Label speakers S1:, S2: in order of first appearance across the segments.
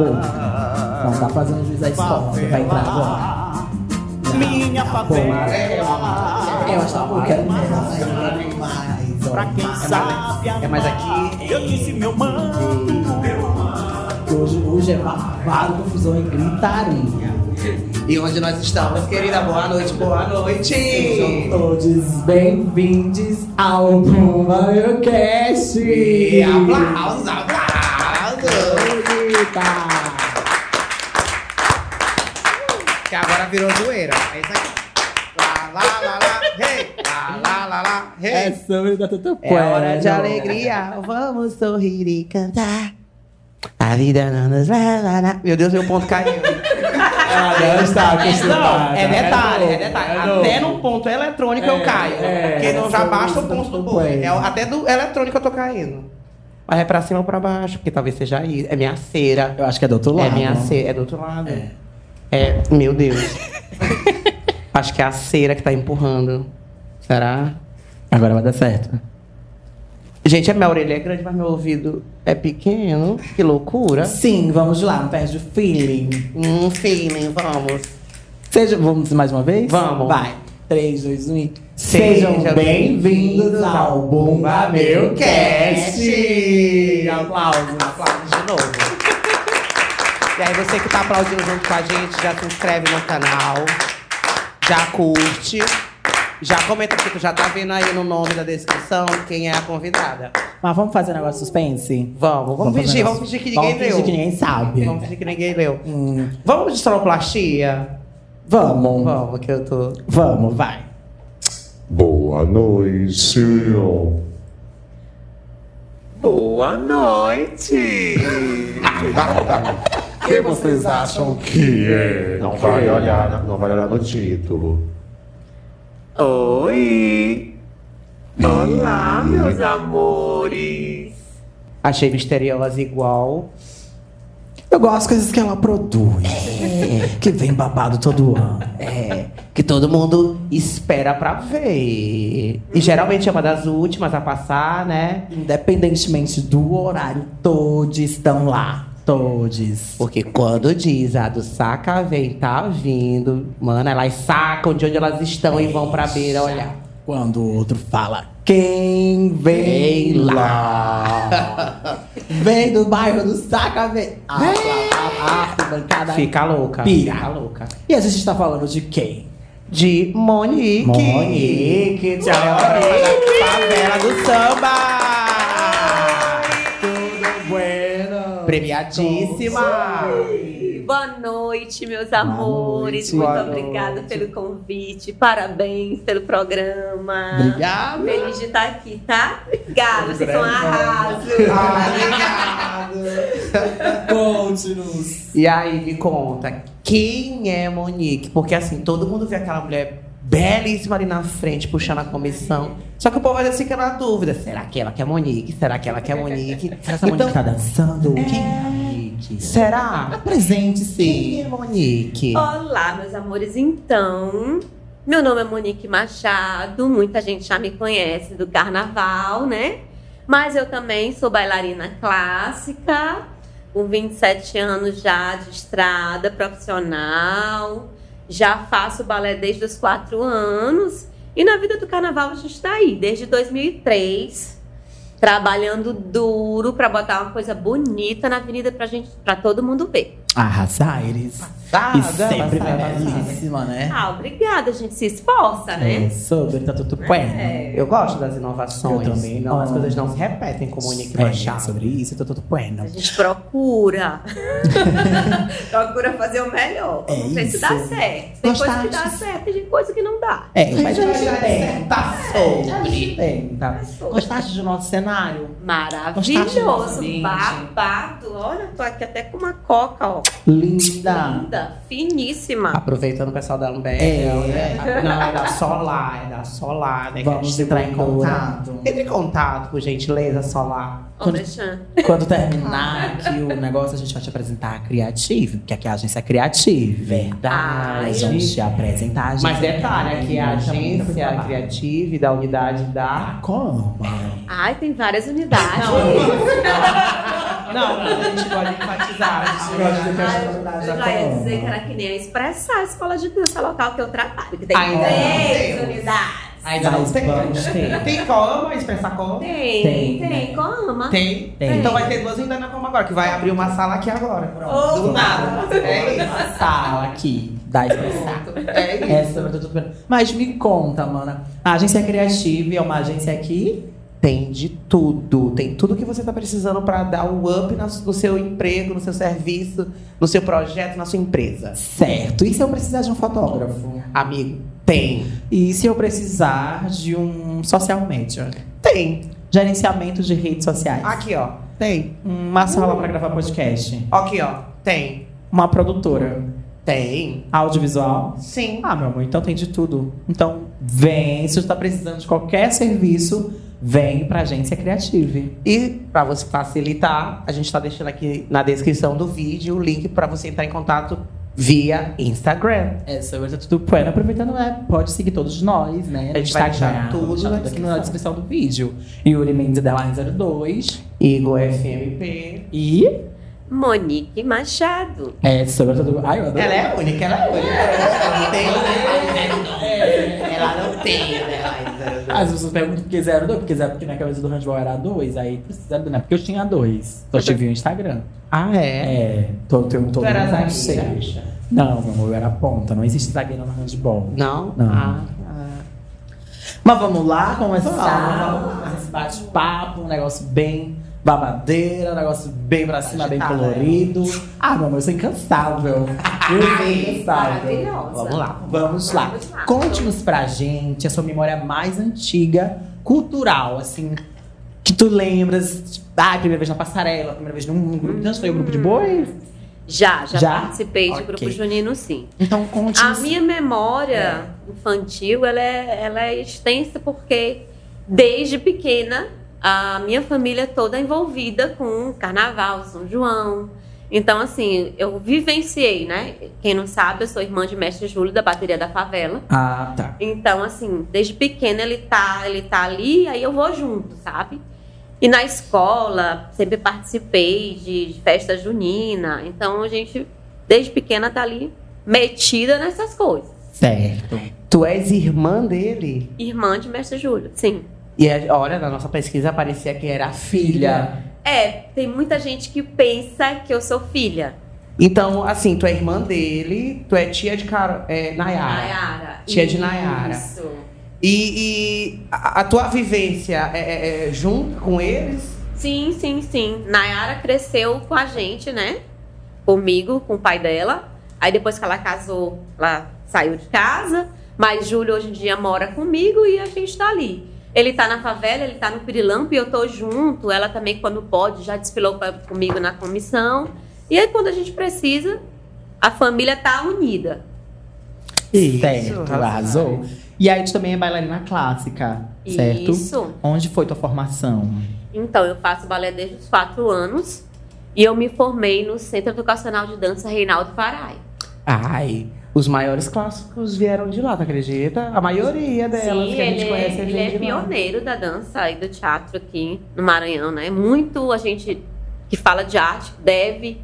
S1: tá
S2: pouco. Não, tá fazendo juiz da escola. Você vai entrar agora.
S3: Minha favela.
S2: Eu acho que tá pouco. Quero mais. mais.
S3: Pra quem sabe
S1: É mais aqui.
S3: Eu disse meu mano.
S2: Hoje, hoje é babado, confusão e gritaria.
S1: E onde nós estamos, querida? Boa noite, boa noite.
S2: Sejam todos bem-vindos ao BombaioCast!
S1: E aplausos, aplausos.
S2: Eita!
S1: Que agora virou zoeira. É isso aqui. Lá, lá, lá, lá, hey. Lá, lá, lá, lá, hey.
S2: É sobre da Tutu
S1: É hora de alegria, vamos sorrir e cantar. A vida não nos leva na... Meu Deus, meu ponto caiu.
S2: Ela deve estar acostumada.
S1: Não, é detalhe,
S2: novo,
S1: é detalhe.
S2: novo.
S1: Até no ponto eletrônico eu
S2: É,
S1: caio.
S2: é,
S1: porque não já
S2: sobre
S1: basta o ponto do boi. É, até do eletrônico eu tô caindo. Mas é pra cima ou pra baixo, porque talvez seja aí. É minha cera.
S2: Eu acho que é do outro lado.
S1: É minha cera. É do outro lado. É, meu Deus. acho que é a cera que tá empurrando. Será?
S2: Agora vai dar certo.
S1: Gente, a minha orelha é grande, mas meu ouvido é pequeno. Que loucura.
S2: Sim, vamos lá, não perde o feeling.
S1: Um feeling, vamos.
S2: Seja, vamos mais uma vez?
S1: Vamos.
S2: Vai. 3, 2, 1 e...
S1: Sejam
S2: Sejam bem-vindos ao Bomba Meu Cast!
S1: Aplausos, aplausos de novo. E aí, você que tá aplaudindo junto com a gente, já se inscreve no canal, já curte, já comenta porque já tá vendo aí no nome da descrição quem é a convidada.
S2: Mas vamos fazer um negócio de suspense?
S1: Vamos, vamos, fingir, vamos fingir que ninguém
S2: vamos
S1: leu.
S2: fingir que ninguém sabe.
S1: Vamos fingir que ninguém leu.
S2: Hum,
S1: Vamos de sonoplastia?
S2: Vamos.
S1: Vamos, que eu tô.
S2: Vamos, vai.
S4: Boa noite.
S1: Boa noite!
S4: Quem vocês acham que é? Não vai olhar, não vai olhar no título.
S1: Oi! Olá, meus amores! Achei misteriosa igual.
S2: Eu gosto das coisas que ela produz. Que vem babado todo ano.
S1: É, que todo mundo espera pra ver. E geralmente é uma das últimas a passar, né?
S2: Independentemente do horário, todos estão lá. Todos.
S1: Porque quando diz a do saca vem, tá vindo, mano, elas sacam de onde elas estão e vão pra beira olhar.
S2: Quando o outro fala, quem vem lá? vem do bairro do Saca, vem. Ah, ah, ah, ah, bancada.
S1: Fica louca.
S2: Pira.
S1: Fica louca.
S2: E a gente está falando de quem?
S1: De Monique.
S2: Monique, tchau,
S1: Monique. Favela do samba.
S2: Tudo bueno.
S1: Premiadíssima.
S5: Boa noite, meus amores.
S2: noite.
S5: Muito
S1: Boa
S5: obrigada
S1: noite.
S5: pelo convite. Parabéns pelo programa.
S2: Obrigado.
S5: Feliz de estar aqui, tá? Obrigada, vocês são um arraso.
S2: Conte-nos.
S1: E aí, me conta, quem é Monique? Porque assim, todo mundo vê aquela mulher belíssima ali na frente, puxando a comissão. Só que o povo ainda fica na dúvida: será que ela quer Monique? Será que ela quer Monique? Será que essa
S2: Então,
S1: Monique
S2: tá dançando? Quem é Monique?
S1: Será?
S2: Apresente-se.
S1: Quem é Monique?
S5: Olá, meus amores. Então, meu nome é Monique Machado. Muita gente já me conhece do carnaval, né? Mas eu também sou bailarina clássica, com 27 anos já de estrada profissional. Já faço balé desde os 4 anos. E na vida do carnaval a gente está aí, desde 2003, trabalhando duro para botar uma coisa bonita na avenida pra gente, para todo mundo ver.
S2: Arrasar, Iris.
S1: Passada,
S2: E sempre
S1: passada,
S2: belíssima, né?
S5: Ah, obrigada, a gente se esforça, né?
S2: É, sobre, tá tudo bem.
S5: É.
S1: Eu gosto das inovações.
S2: Eu também
S1: Não, as coisas não se repetem com Monique
S2: É,
S1: Machado.
S2: sobre isso, tá tudo bueno.
S5: A gente procura. procura fazer o melhor.
S2: É
S5: Vamos ver se
S2: isso.
S5: dá certo. Tem coisa que dá certo e tem coisa que não dá.
S2: É, mas a gente
S1: Tá sobre.
S2: tenta. Gostaste do nosso cenário? Gostaste do nosso
S5: Maravilhoso. Babado. Olha, tô aqui até com uma coca, ó.
S2: Linda.
S5: Linda. Finíssima.
S1: Aproveitando o pessoal da Amber.
S2: É.
S1: Não, é da Solar, é da Solar, né? que a
S2: Vamos
S1: gente
S2: entrar em
S1: segura.
S2: contato.
S1: Entre em contato, por gentileza, Solar.
S5: Alexandre.
S2: Quando terminar aqui o negócio, a gente vai te apresentar a Creative, porque aqui a agência é Creative. Verdade.
S5: Ai,
S2: gente, apresentar a agência.
S1: Mas detalhe, aqui é a agência criativa da unidade da.
S2: Como?
S5: Ai, tem várias unidades.
S1: Não, mas a gente pode enfatizar. a gente
S2: Gosto de.
S5: Ah, eu já ia dizer que era que nem a expressar a escola de dança local que eu trabalho, que tem
S1: Ainda
S5: três
S1: não
S5: unidades.
S1: Ainda não tem. Tem como expressar como?
S5: Tem,
S2: Tem,
S5: tem,
S2: né?
S5: como?
S1: Tem.
S2: Tem.
S1: Então vai ter duas ainda na como agora, que vai abrir uma sala aqui agora.
S5: Oh,
S1: Do nada. É isso.
S2: Uma sala aqui da expressar.
S1: É isso.
S2: É sobre tudo bem. Mas me conta, mana. A agência Creative é uma agência aqui.
S1: Tem de tudo. Tem tudo que você está precisando para dar um up no seu emprego, no seu serviço, no seu projeto, na sua empresa.
S2: Certo. E se eu precisar de um fotógrafo?
S1: Amigo, tem.
S2: E se eu precisar de um social media?
S1: Tem.
S2: Gerenciamento de redes sociais.
S1: Aqui, ó. Tem.
S2: Uma sala para gravar podcast.
S1: Aqui, ó. Tem.
S2: Uma produtora.
S1: Tem.
S2: Audiovisual.
S1: Sim.
S2: Ah, meu amor, então tem de tudo. Então, vem. Se você está precisando de qualquer serviço, vem pra agência Creative.
S1: E para você facilitar, a gente está deixando aqui na descrição do vídeo o link para você entrar em contato via Instagram.
S2: É sobre tudo pleno. Aproveitando, né? Pode seguir todos nós, né?
S1: A gente vai deixar tudo na
S2: aqui na
S1: descrição.
S2: descrição do vídeo. Yuri Mendes Underline 02.
S1: Igor FMP.
S2: E
S5: Monique Machado.
S2: é sobre tudo. Ai, eu adoro.
S1: Ela é única, ela é única. Ela não tem. Ela não tem, né?
S2: As pessoas perguntam por que 02, porque zero, porque na cabeça do handball era 2, aí precisa do, né? Porque eu tinha dois. Só tive o Instagram.
S1: Ah, é?
S2: É, tô, tenho todo
S1: Tu era zagueira?
S2: Não, meu amor, eu era ponta. Não existe zagueiro no handball.
S1: Não?
S2: Não.
S1: Ah, ah.
S2: Mas vamos lá começar
S1: Vamos,
S2: vamos começar esse bate-papo, um negócio bem babadeira, um negócio bem pra cima, bem
S1: Agitada,
S2: colorido. Ah, meu amor, eu sou incansável. Eu sou incansável.
S5: Maravilhosa.
S1: Vamos lá.
S2: Vamos lá.
S5: Vamos lá.
S2: Conte-nos pra gente a sua memória mais antiga, cultural, assim, que tu lembras. Ah, primeira vez na passarela, primeira vez num grupo. Já foi o grupo de boi?
S5: Já, já,
S2: Já?
S5: participei de
S2: Ok.
S5: grupo junino, sim.
S2: Então
S5: A
S2: conte-nos.
S5: minha memória infantil, ela é, ela é extensa porque desde pequena a minha família toda envolvida com carnaval, São João. Então, assim, eu vivenciei, né? Quem não sabe, eu sou irmã de mestre Júlio da bateria da favela.
S2: Ah, tá.
S5: Então, assim, desde pequena ele tá, ele tá ali, aí eu vou junto, sabe? E na escola, sempre participei de, de festa junina. Então, a gente, desde pequena, tá ali metida nessas coisas.
S2: Certo.
S1: Tu és irmã dele?
S5: Irmã de mestre Júlio, sim.
S1: E é- olha, na nossa pesquisa aparecia que era filha.
S5: É, tem muita gente que pensa que eu sou filha.
S1: Então, assim, tu é irmã dele, tu é tia de Caro, é, Nayara.
S5: Nayara.
S1: Tia de Nayara.
S5: Isso.
S1: E, e a, a tua vivência é, é- é junto com eles?
S5: Sim, sim, sim. Nayara cresceu com a gente, né? Comigo, com o pai dela. Aí depois que ela casou, ela saiu de casa. Mas Júlio hoje em dia mora comigo e a gente tá ali. Ele tá na favela, ele tá no Pirilampo e eu tô junto. Ela também, quando pode, já desfilou pra- comigo na comissão. E aí, quando a gente precisa, a família tá unida.
S2: certo, arrasou. E aí tu também é bailarina clássica, certo?
S5: Isso.
S2: Onde foi tua formação?
S5: Então, eu faço balé desde os quatro anos. E eu me formei no Centro Educacional de Dança Reinaldo Farai.
S1: Ai, os maiores clássicos vieram de lá, tu acredita? A maioria delas
S5: Sim,
S1: que a gente
S5: ele,
S1: conhece
S5: é, ele é
S1: de lá.
S5: pioneiro da dança e do teatro aqui no Maranhão, né? Muito a gente que fala de arte deve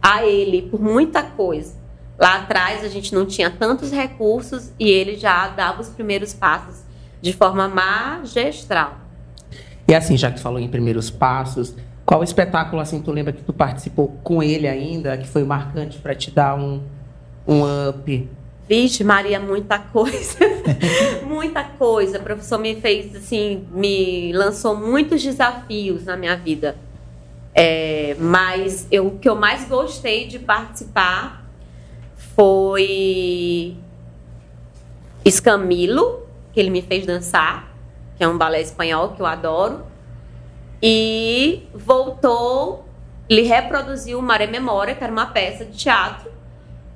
S5: a ele por muita coisa. Lá atrás a gente não tinha tantos recursos e ele já dava os primeiros passos de forma magistral.
S1: E assim, já que tu falou em primeiros passos, qual espetáculo assim tu lembra que tu participou com ele ainda, que foi marcante pra te dar um, um up?
S5: Vixe, Maria, muita coisa. muita coisa. O professor me fez, assim, me lançou muitos desafios na minha vida. É, mas eu, o que eu mais gostei de participar foi Escamilo, que ele me fez dançar, que é um balé espanhol que eu adoro. E voltou, ele reproduziu Maré Memória, que era uma peça de teatro.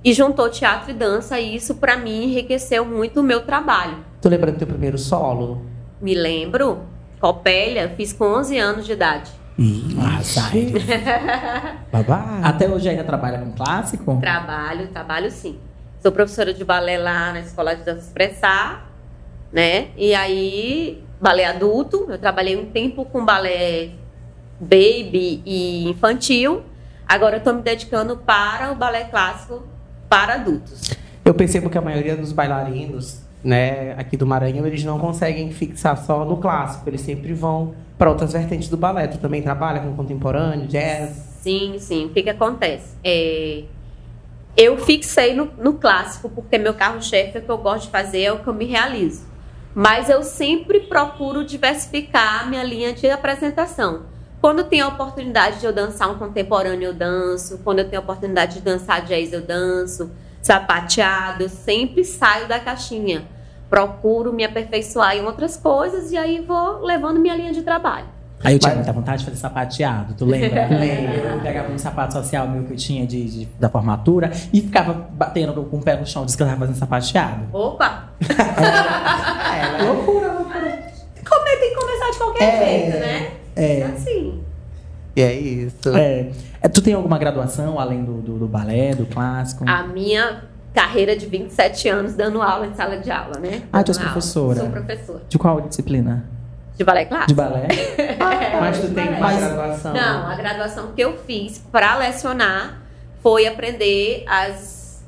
S5: E juntou teatro e dança, e isso para mim enriqueceu muito o meu trabalho.
S1: Tu lembra do teu primeiro solo?
S5: Me lembro, Copélia, fiz com 11 anos de idade.
S2: Ah, sai.
S1: Babá.
S2: Até hoje ainda trabalha com clássico?
S5: Trabalho, trabalho sim. Sou professora de balé lá na Escola de Dança Expressar, né? E aí, balé adulto. Eu trabalhei um tempo com balé baby e infantil. Agora eu tô me dedicando para o balé clássico para adultos.
S1: Eu percebo que a maioria dos bailarinos, né, aqui do Maranhão, eles não conseguem fixar só no clássico. Eles sempre vão para outras vertentes do balé. Tu também trabalha com contemporâneo, jazz?
S5: Sim, sim. O que que acontece? É, eu fixei no, no clássico, porque meu carro-chefe, é o que eu gosto de fazer, é o que eu me realizo. Mas eu sempre procuro diversificar a minha linha de apresentação. Quando tem a oportunidade de eu dançar um contemporâneo, eu danço. Quando eu tenho a oportunidade de dançar jazz, eu danço. Sapateado, eu sempre saio da caixinha. Procuro me aperfeiçoar em outras coisas e aí vou levando minha linha de trabalho.
S2: Aí eu tinha muita vontade de fazer sapateado, tu lembra? Lembro. Eu pegava um sapato social meu que eu tinha de, de- da formatura e ficava batendo com o pé no chão, disse que eu tava fazendo sapateado.
S5: Opa!
S1: É,
S2: Loucura, loucura.
S5: Come- tem que começar de qualquer
S2: É,
S5: jeito, né?
S2: É.
S5: Assim.
S1: E é isso.
S2: É. É, Tu tem alguma graduação além do, do, do balé, do clássico?
S5: A minha carreira de 27 anos dando aula em sala de aula, né?
S2: Ah, tu és professora.
S5: Sou professora.
S2: De qual disciplina?
S5: De balé clássico?
S2: De balé?
S1: Mas tu tem uma graduação.
S5: Não, a graduação que eu fiz para lecionar foi aprender as,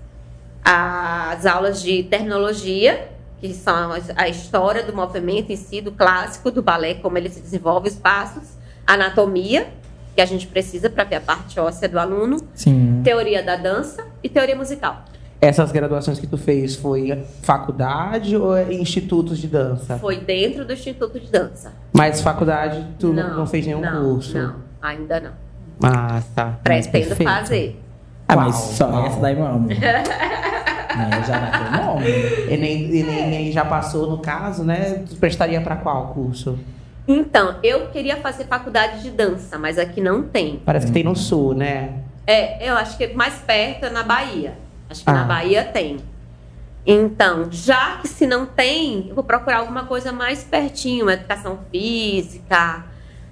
S5: as aulas de terminologia, que são a história do movimento em si, do clássico, do balé, como ele se desenvolve, os passos, anatomia, que a gente precisa para ver a parte óssea do aluno,
S2: Sim.
S5: teoria da dança e teoria musical.
S1: Essas graduações que tu fez foi faculdade ou é institutos de dança?
S5: Foi dentro do Instituto de Dança.
S1: Mas faculdade tu não, não fez nenhum
S5: não,
S1: curso?
S5: Não, ainda não.
S1: Ah, tá.
S5: Pretendo fazer.
S2: Ah, mas
S1: Uau,
S2: só
S1: uau.
S2: essa daí, amor. né, já teu nome.
S1: Enem, Enem já passou no caso, né? Tu prestaria pra qual curso?
S5: Então, eu queria fazer faculdade de dança, mas aqui não tem.
S1: Parece que tem no sul, né?
S5: É, eu acho que mais perto é na Bahia. Acho que
S1: Ah.
S5: na Bahia tem. Então, já que se não tem, eu vou procurar alguma coisa mais pertinho, educação física,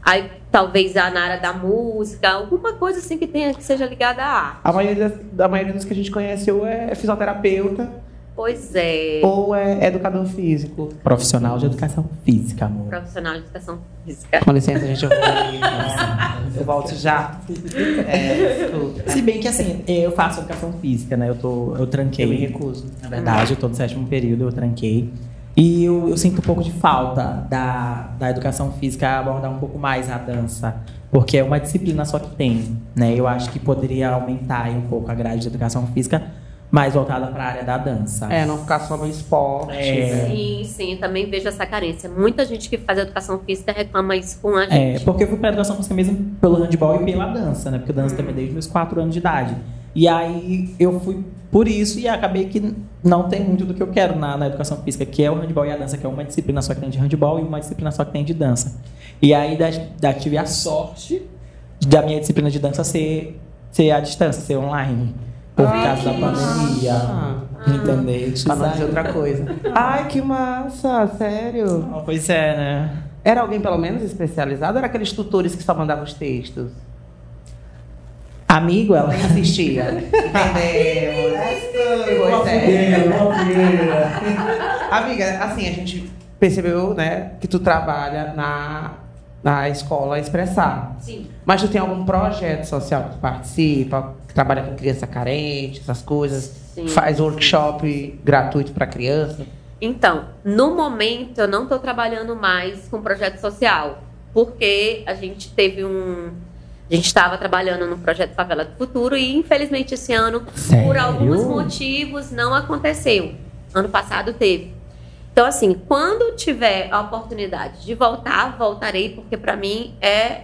S5: aí talvez a na área da música, alguma coisa assim que tenha que seja ligada à arte.
S1: A maioria, da maioria dos que a gente conhece ou é fisioterapeuta
S5: Pois é,
S1: ou é educador físico.
S2: Profissional de educação física, amor.
S5: profissional de educação física.
S1: Com licença, gente, eu vou ali. Eu volto já. É.
S2: Se bem que assim, eu faço educação física, né? Eu, tô, eu tranquei.
S1: Eu me recuso.
S2: Na verdade, eu tô no sétimo período, eu tranquei. E eu, eu sinto um pouco de falta da, da educação física abordar um pouco mais a dança. Porque é uma disciplina só que tem, né? Eu acho que poderia aumentar aí um pouco a grade de educação física, mais voltada para a área da dança.
S1: É, não ficar só no esporte.
S2: É.
S1: né?
S5: Sim, sim, também vejo essa carência. Muita gente que faz educação física reclama isso com a
S2: É,
S5: gente.
S2: porque eu fui pra educação física mesmo pelo handball e pela dança, né? Porque eu danço também desde meus 4 anos de idade. E aí eu fui por isso e acabei que não tem muito do que eu quero na, na educação física, que é o handball e a dança, que é uma disciplina só que tem de handball e uma disciplina só que tem de dança. E aí da, da, tive a sorte da minha disciplina de dança ser, ser à distância, ser online. Por
S1: Ah,
S2: causa da pandemia.
S1: massa.
S2: Entendeu?
S1: Não dizer outra coisa. Ai, que massa, sério.
S2: Ah, Pois é, né?
S1: Era alguém pelo menos especializado ou era aqueles tutores que só mandavam os textos?
S2: Amigo, ela.
S1: Nem assistia. Entendemos. Pois é. Amiga, assim, a gente percebeu, né, que tu trabalha na, na escola Expressar.
S5: Sim.
S1: Mas tu tem algum projeto social que tu participa, que trabalha com criança carente, essas coisas?
S5: Sim.
S1: Faz workshop gratuito para criança?
S5: Então, no momento, eu não estou trabalhando mais com projeto social, porque a gente teve um. A gente estava trabalhando no projeto Favela do Futuro e, infelizmente, esse ano, por
S2: Sério?
S5: alguns motivos, não aconteceu. Ano passado teve. Então, assim, quando tiver a oportunidade de voltar, voltarei, porque para mim é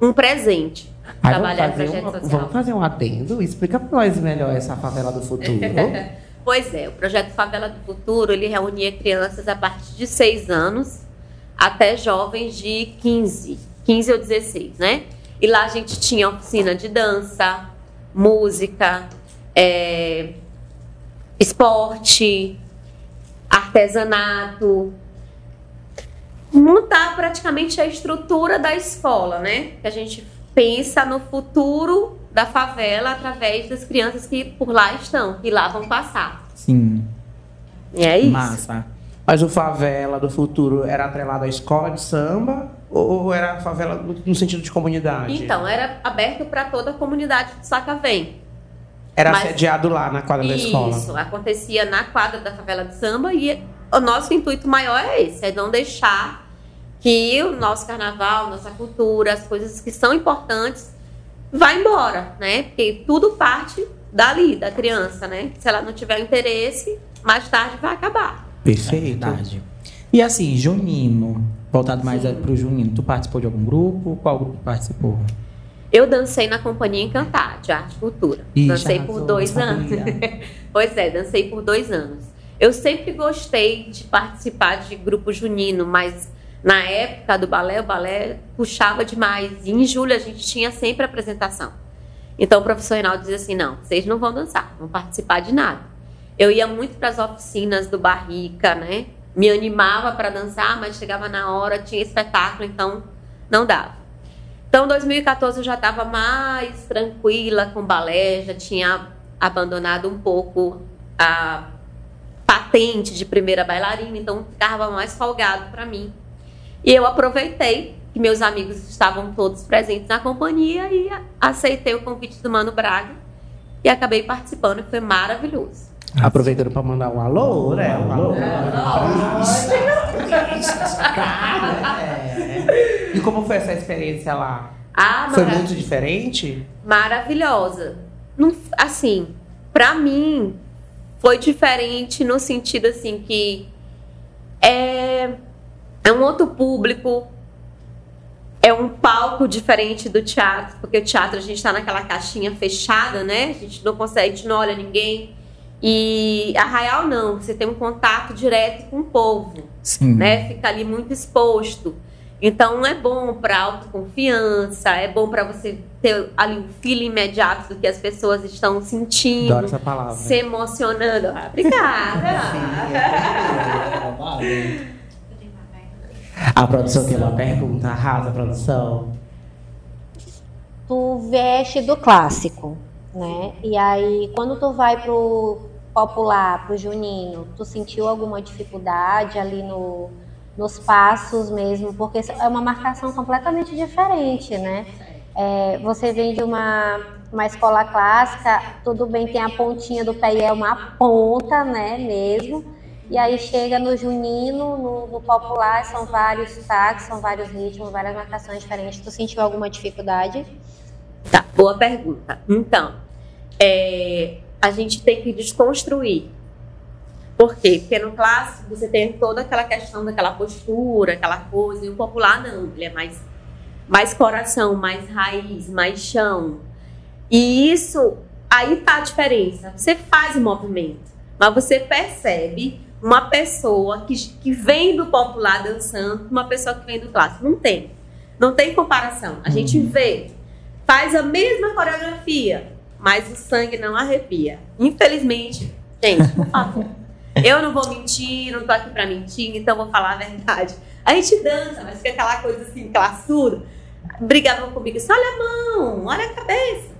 S5: um presente
S1: Aí
S5: trabalhar
S1: fazer
S5: projeto
S1: um,
S5: social.
S1: vamos fazer um adendo? Explica para nós melhor essa favela do futuro.
S5: Pois é, o projeto Favela do Futuro, ele reunia crianças a partir de 6 anos até jovens de 15, 15 ou 16, né? E lá a gente tinha oficina de dança, música, é, esporte, artesanato, montar praticamente a estrutura da escola, né? Que a gente pensa no futuro da favela através das crianças que por lá estão, que lá vão passar.
S2: Sim.
S5: E é isso.
S2: Massa.
S1: Mas o favela do futuro era atrelado à escola de samba ou era a favela no sentido de comunidade?
S5: Então, era aberto para toda a comunidade de Sacavém.
S1: Era
S5: mas-
S1: sediado lá na quadra da escola.
S5: Isso, acontecia na quadra da favela de samba e o nosso intuito maior é esse, é não deixar que o nosso carnaval, nossa cultura, as coisas que são importantes vá embora, né? Porque tudo parte dali, da criança, né? Se ela não tiver interesse, mais tarde vai acabar.
S1: Perfeito.
S2: É. E assim, junino, voltado mais para o junino, tu participou de algum grupo? Qual grupo participou?
S5: Eu dancei na Companhia Encantar, de Arte e Cultura.
S2: Ixi,
S5: dancei
S2: arrasou,
S5: por dois anos. pois é, dancei por dois anos. Eu sempre gostei de participar de grupo junino, mas na época do balé, o balé puxava demais. E em julho a gente tinha sempre apresentação. Então o professor Reinaldo dizia assim: não, vocês não vão dançar, não vão participar de nada. Eu ia muito para as oficinas do Barrica, né? Me animava para dançar, mas chegava na hora, tinha espetáculo, então não dava. Então, em 2014 eu já estava mais tranquila com balé, já tinha abandonado um pouco a patente de primeira bailarina, então ficava mais folgado para mim. E eu aproveitei que meus amigos estavam todos presentes na companhia e aceitei o convite do Mano Braga e acabei participando e foi maravilhoso.
S1: Aproveitando para mandar um alô, né? Um alô. E como foi essa experiência lá?
S5: Ah,
S1: Foi muito diferente?
S5: maravilhosa. Não, assim, pra mim foi diferente no sentido assim que é, é um outro público, é um palco diferente do teatro, porque o teatro a gente tá naquela caixinha fechada, né? A gente não consegue, a gente não olha ninguém. E Arraial não, você tem um contato direto com o povo
S2: Sim.
S5: né? Fica ali muito exposto. Então é bom para autoconfiança, é bom para você ter ali um feeling imediato do que as pessoas estão sentindo,
S1: Adoro essa palavra.
S5: se emocionando. Ah, obrigada.
S1: A produção tem uma pergunta, arrasa, produção.
S6: tu veste do clássico, né? E aí, quando tu vai pro popular, pro junino, tu sentiu alguma dificuldade ali no, nos passos mesmo? Porque é uma marcação completamente diferente, né? É, você vem de uma, uma escola clássica, tudo bem, tem a pontinha do pé e é uma ponta, né, mesmo. E aí chega no junino, no, no popular, são vários sotaques, são vários ritmos, várias marcações diferentes. Tu sentiu alguma dificuldade?
S5: Tá, boa pergunta. Então, é, a gente tem que desconstruir. Por quê? Porque no clássico você tem toda aquela questão daquela postura, aquela coisa, e o popular não, ele é mais, mais coração, mais raiz, mais chão. E isso, aí tá a diferença. Você faz o movimento, mas você percebe uma pessoa que, que vem do popular dançando, uma pessoa que vem do clássico. Não tem. Não tem comparação. A gente vê, faz a mesma coreografia, mas o sangue não arrepia. Infelizmente, gente, por favor. Eu não vou mentir, não tô aqui pra mentir, então vou falar a verdade. A gente dança, mas fica aquela coisa assim, classuda. Brigavam comigo, olha a mão, olha a cabeça.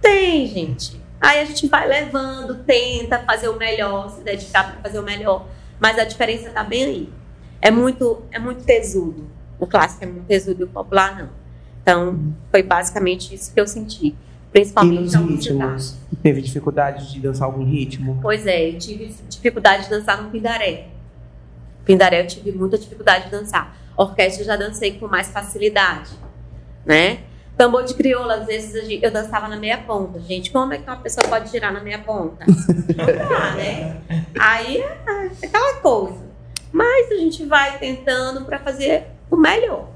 S5: Tem, gente. Aí a gente vai levando, tenta fazer o melhor, se dedicar para fazer o melhor. Mas a diferença tá bem aí. É muito, é muito tesudo. O clássico é muito tesudo e o popular não. Então, foi basicamente isso que eu senti.
S1: E
S5: Principalmente
S1: nos
S5: na publicidade.
S1: ritmos? Teve dificuldade de dançar algum ritmo?
S5: Pois é, eu tive dificuldade de dançar no Pindaré. Pindaré eu tive muita dificuldade de dançar. Orquestra eu já dancei com mais facilidade, né? Tambor de crioula, às vezes eu dançava na meia ponta. Gente, como é que uma pessoa pode girar na meia ponta? Não dá, né? Aí é aquela coisa. Mas a gente vai tentando para fazer o melhor.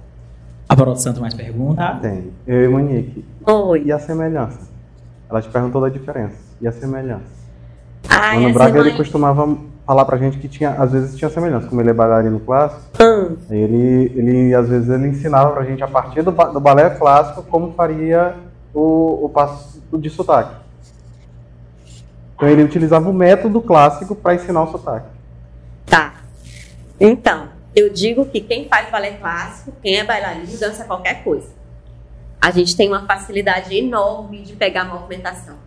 S2: A produção tem mais pergunta?
S7: Tem. Eu e Monique.
S5: Oi.
S7: E a semelhança? Ela te perguntou da diferença. E a semelhança?
S5: Ai,
S7: Mano Braga, ele
S5: mãe-
S7: costumava falar pra gente que tinha, às vezes tinha semelhança. Como ele é bailarino clássico,
S5: Hum,
S7: ele, ele às vezes ele ensinava pra gente a partir do, do balé clássico como faria o, o passo de sotaque. Então ele utilizava o método clássico para ensinar o sotaque.
S5: Tá. Então, eu digo que quem faz balé clássico, quem é bailarino, dança qualquer coisa. A gente tem uma facilidade enorme de pegar a movimentação.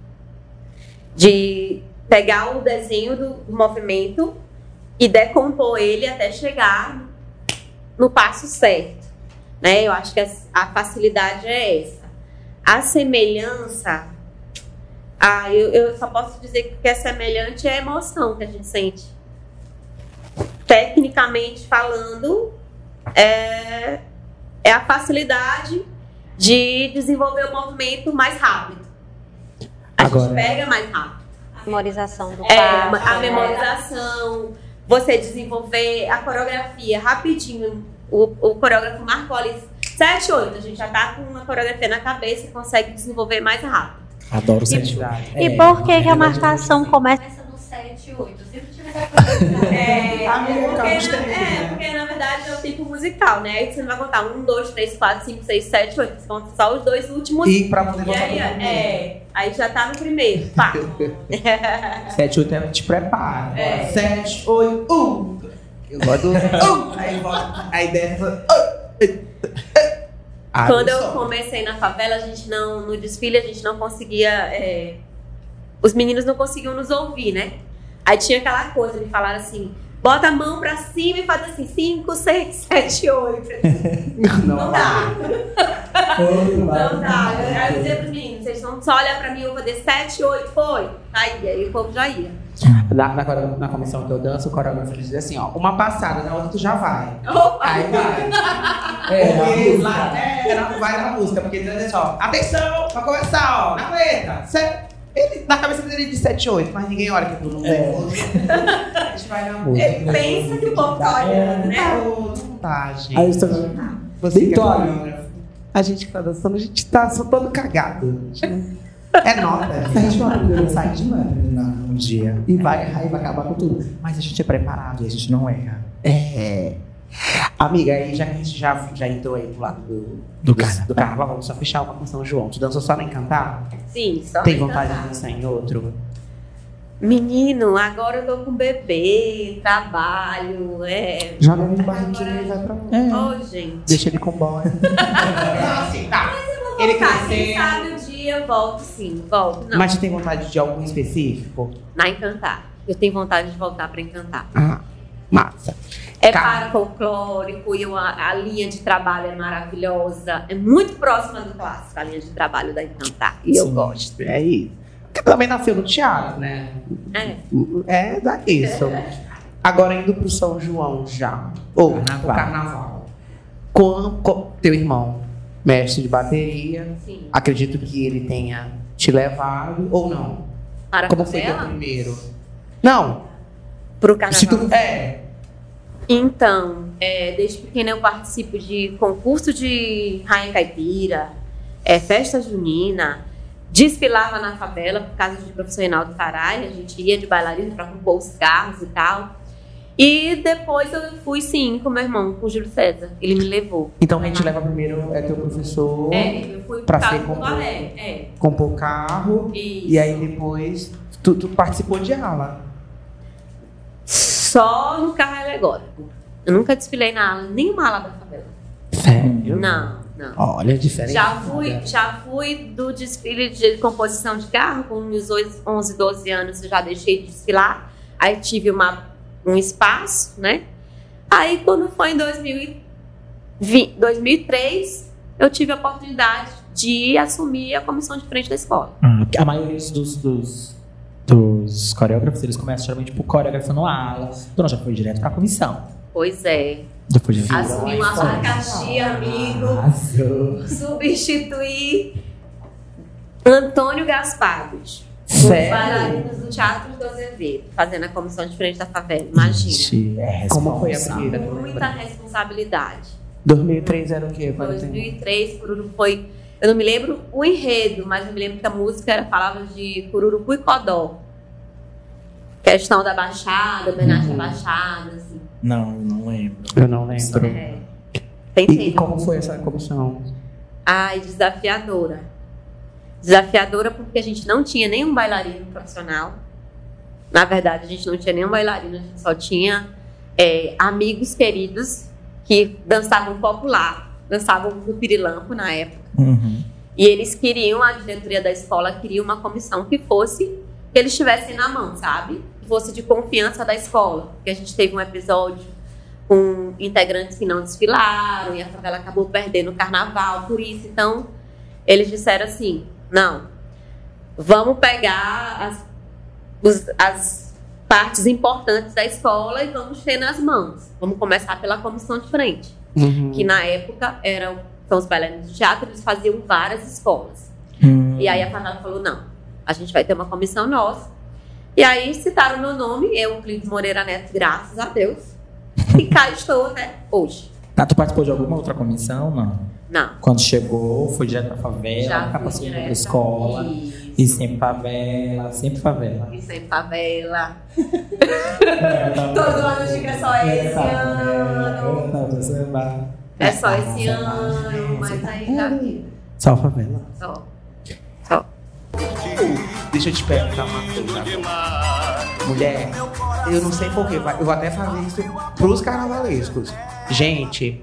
S5: De pegar o desenho do movimento e decompor ele até chegar no passo certo. Né? Eu acho que a, facilidade é essa. A semelhança, ah, eu, eu só posso dizer que é semelhante é emoção que a gente sente. Tecnicamente falando, é, é a facilidade de desenvolver o movimento mais rápido. A
S2: Agora-
S5: gente pega mais rápido.
S6: Memorização do
S5: É,
S6: passo,
S5: a
S6: né?
S5: memorização, você desenvolver a coreografia rapidinho. O, o coreógrafo marcou ali 7, 8. A gente já tá com uma coreografia na cabeça e consegue desenvolver mais rápido.
S2: Adoro sexualidade.
S6: E por que, que a marcação começa
S5: no 7, 8. Sempre tive essa É, porque, na, é,
S1: né?
S5: porque na verdade é o tipo musical, né? Aí você não vai contar 1, 2, 3, 4, 5, 6, 7, 8. Você conta só os dois últimos.
S1: E pra poder voltar
S5: aí,
S1: pro primeiro.
S5: é, aí já tá no primeiro. Pá.
S2: 7, 8 é te prepara.
S5: É.
S1: 7, 8, 1. Eu gosto do. Um. Aí volta. Aí desce. Ah,
S5: Quando
S1: eu
S5: comecei na favela, a gente não, no desfile, a gente não conseguia. é, os meninos não conseguiam nos ouvir, né? Aí tinha aquela coisa, me falaram assim: bota a mão pra cima e faz assim, 5, 6, 7, 8. Não dá, não dá. Aí eu dizia pros meninos: vocês vão só olhar pra mim, eu vou fazer 7, 8, foi. Aí, aí o povo já ia.
S1: Na, na, na comissão que eu danço, o coreógrafo diz assim: ó, uma passada, na outra tu já vai.
S5: Opa!
S1: Aí vai.
S2: É,
S1: Porque
S2: na
S1: lá, é, na- vai na música, porque diz assim, ó, atenção, pra começar, ó, na letra. Se- Ele, na cabeça dele de 7, 8, mas ninguém olha que tudo não é. A gente vai na música.
S5: Ele pensa que o povo tá olhando, né?
S1: Não tá, gente.
S2: Aí eu estou...
S1: Você é
S2: Vitória.
S1: A gente que tá dançando, a gente tá só todo cagado. É nota.
S2: A gente vai aprender sai de mano um dia. E vai errar e vai acabar com tudo. Mas a gente é preparado e a gente não erra.
S1: É. Amiga, aí já que a gente já, já entrou aí pro lado do,
S2: Do carnaval.
S1: do carnaval, vamos só fechar uma com São João. Tu dançou só na Encantar?
S5: Sim, só
S1: Tem vontade de
S5: cantar.
S1: dançar em outro?
S5: Menino, agora eu tô com bebê, trabalho, é.
S1: Joga ele no barriquinho e vai pra lá.
S5: Ô, gente.
S1: Deixa ele com bola. assim, tá. Ele
S5: Voltar, quem
S1: crescer.
S5: sabe o dia eu volto sim, volto. Não,
S1: Mas tu tem vontade de algum específico?
S5: na Encantar. Eu tenho vontade de voltar pra Encantar.
S1: Ah, massa.
S5: É
S1: Cara.
S5: para folclórico e uma- a linha de trabalho é maravilhosa. É muito próxima do clássico, a linha de trabalho da Encantar. E eu
S2: Sim.
S5: gosto.
S1: É isso. Porque também nasceu no teatro, né?
S5: É.
S1: É, dá isso. Agora indo pro São João já. Ou
S2: Carnaval.
S1: carnaval. Com, com teu irmão, mestre de bateria,
S5: Sim.
S1: acredito que ele tenha te levado ou não.
S5: Para a
S1: Como foi teu
S5: favela?
S1: primeiro? Não.
S5: Pro carnaval.
S1: Se tu, é.
S5: Então, é, desde pequena eu participo de concurso de Rainha Caipira, é, festa junina, desfilava na favela por causa de professor Reinaldo Carai, a gente ia de bailarina para compor os carros e tal. E depois eu fui sim com meu irmão, com o Júlio César. Ele me levou.
S1: Então quem te leva primeiro é teu professor,
S5: É, eu fui
S1: Pra ser compor.
S5: balé. É,
S1: compor carro,
S5: isso.
S1: e aí depois tu, tu participou de aula.
S5: Só no carro alegórico. Eu nunca desfilei na ala, nenhuma ala da favela.
S1: Sério?
S5: Não, não.
S1: Olha, diferente.
S5: Já fui, já fui do desfile de composição de carro, com meus 11, 12 anos eu já deixei de desfilar. Aí tive uma, um espaço, né? Aí quando foi em 2020, 2003, eu tive a oportunidade de assumir a comissão de frente da escola.
S2: Ah, a maioria dos, dos, dos coreógrafos, eles começam geralmente por coreografando ala. Tu não já foi direto pra comissão.
S5: Pois é.
S2: Depois de
S5: Assumi um abacaxi, amigo.
S2: Arrasou.
S5: Substituí Antônio
S1: Sério?
S5: bailarinos do Teatro do Azevedo, fazendo a comissão de frente da favela. Imagina.
S2: Gente, é
S1: Como foi a primeira?
S5: Muita responsabilidade.
S1: 2003 era o quê? Quando tem-
S5: 2003, Cururu foi. Eu não me lembro o enredo, mas eu me lembro que a música era, falava de Cururucu e Codó. Questão da Baixada, homenagem
S1: Uhum.
S5: à Baixada, assim.
S2: Não, eu não lembro.
S1: Eu não lembro.
S5: É. Tem
S1: E, e
S5: tempo.
S1: como foi essa comissão?
S5: Ai, desafiadora. Desafiadora porque a gente não tinha nenhum bailarino profissional. Na verdade, a gente não tinha nenhum bailarino, a gente só tinha é, amigos queridos que dançavam popular, dançavam no pirilampo na época.
S2: Uhum.
S5: E eles queriam, a diretoria da escola queria uma comissão que fosse, que eles tivessem na mão, sabe? Que fosse de confiança da escola. Porque a gente teve um episódio com integrantes que não desfilaram e a favela acabou perdendo o carnaval por isso. Então, eles disseram assim: não, vamos pegar as, os- as partes importantes da escola e vamos ter nas mãos. Vamos começar pela comissão de frente
S1: Uhum.
S5: que na época eram são os bailarinos de teatro, eles faziam várias escolas.
S2: Hum.
S5: E aí a favela falou: não, a gente vai ter uma comissão nossa. E aí citaram meu nome, eu, Clides Moreira Neto, graças a Deus. E cá estou até hoje.
S2: Tá, tu participou de alguma outra comissão? Não.
S5: Não.
S2: Quando chegou, foi direto pra favela, passou
S5: direto.
S2: pra escola.
S5: Isso.
S2: E sempre favela, sempre favela.
S5: E sem favela. Todo ano fica só esse ano. É só esse ano, mas aí já fica.
S2: Só favela.
S5: Só. Só.
S1: Deixa eu te perguntar uma coisa. Mulher, eu não sei porquê, eu vou até fazer isso pros carnavalescos. Gente,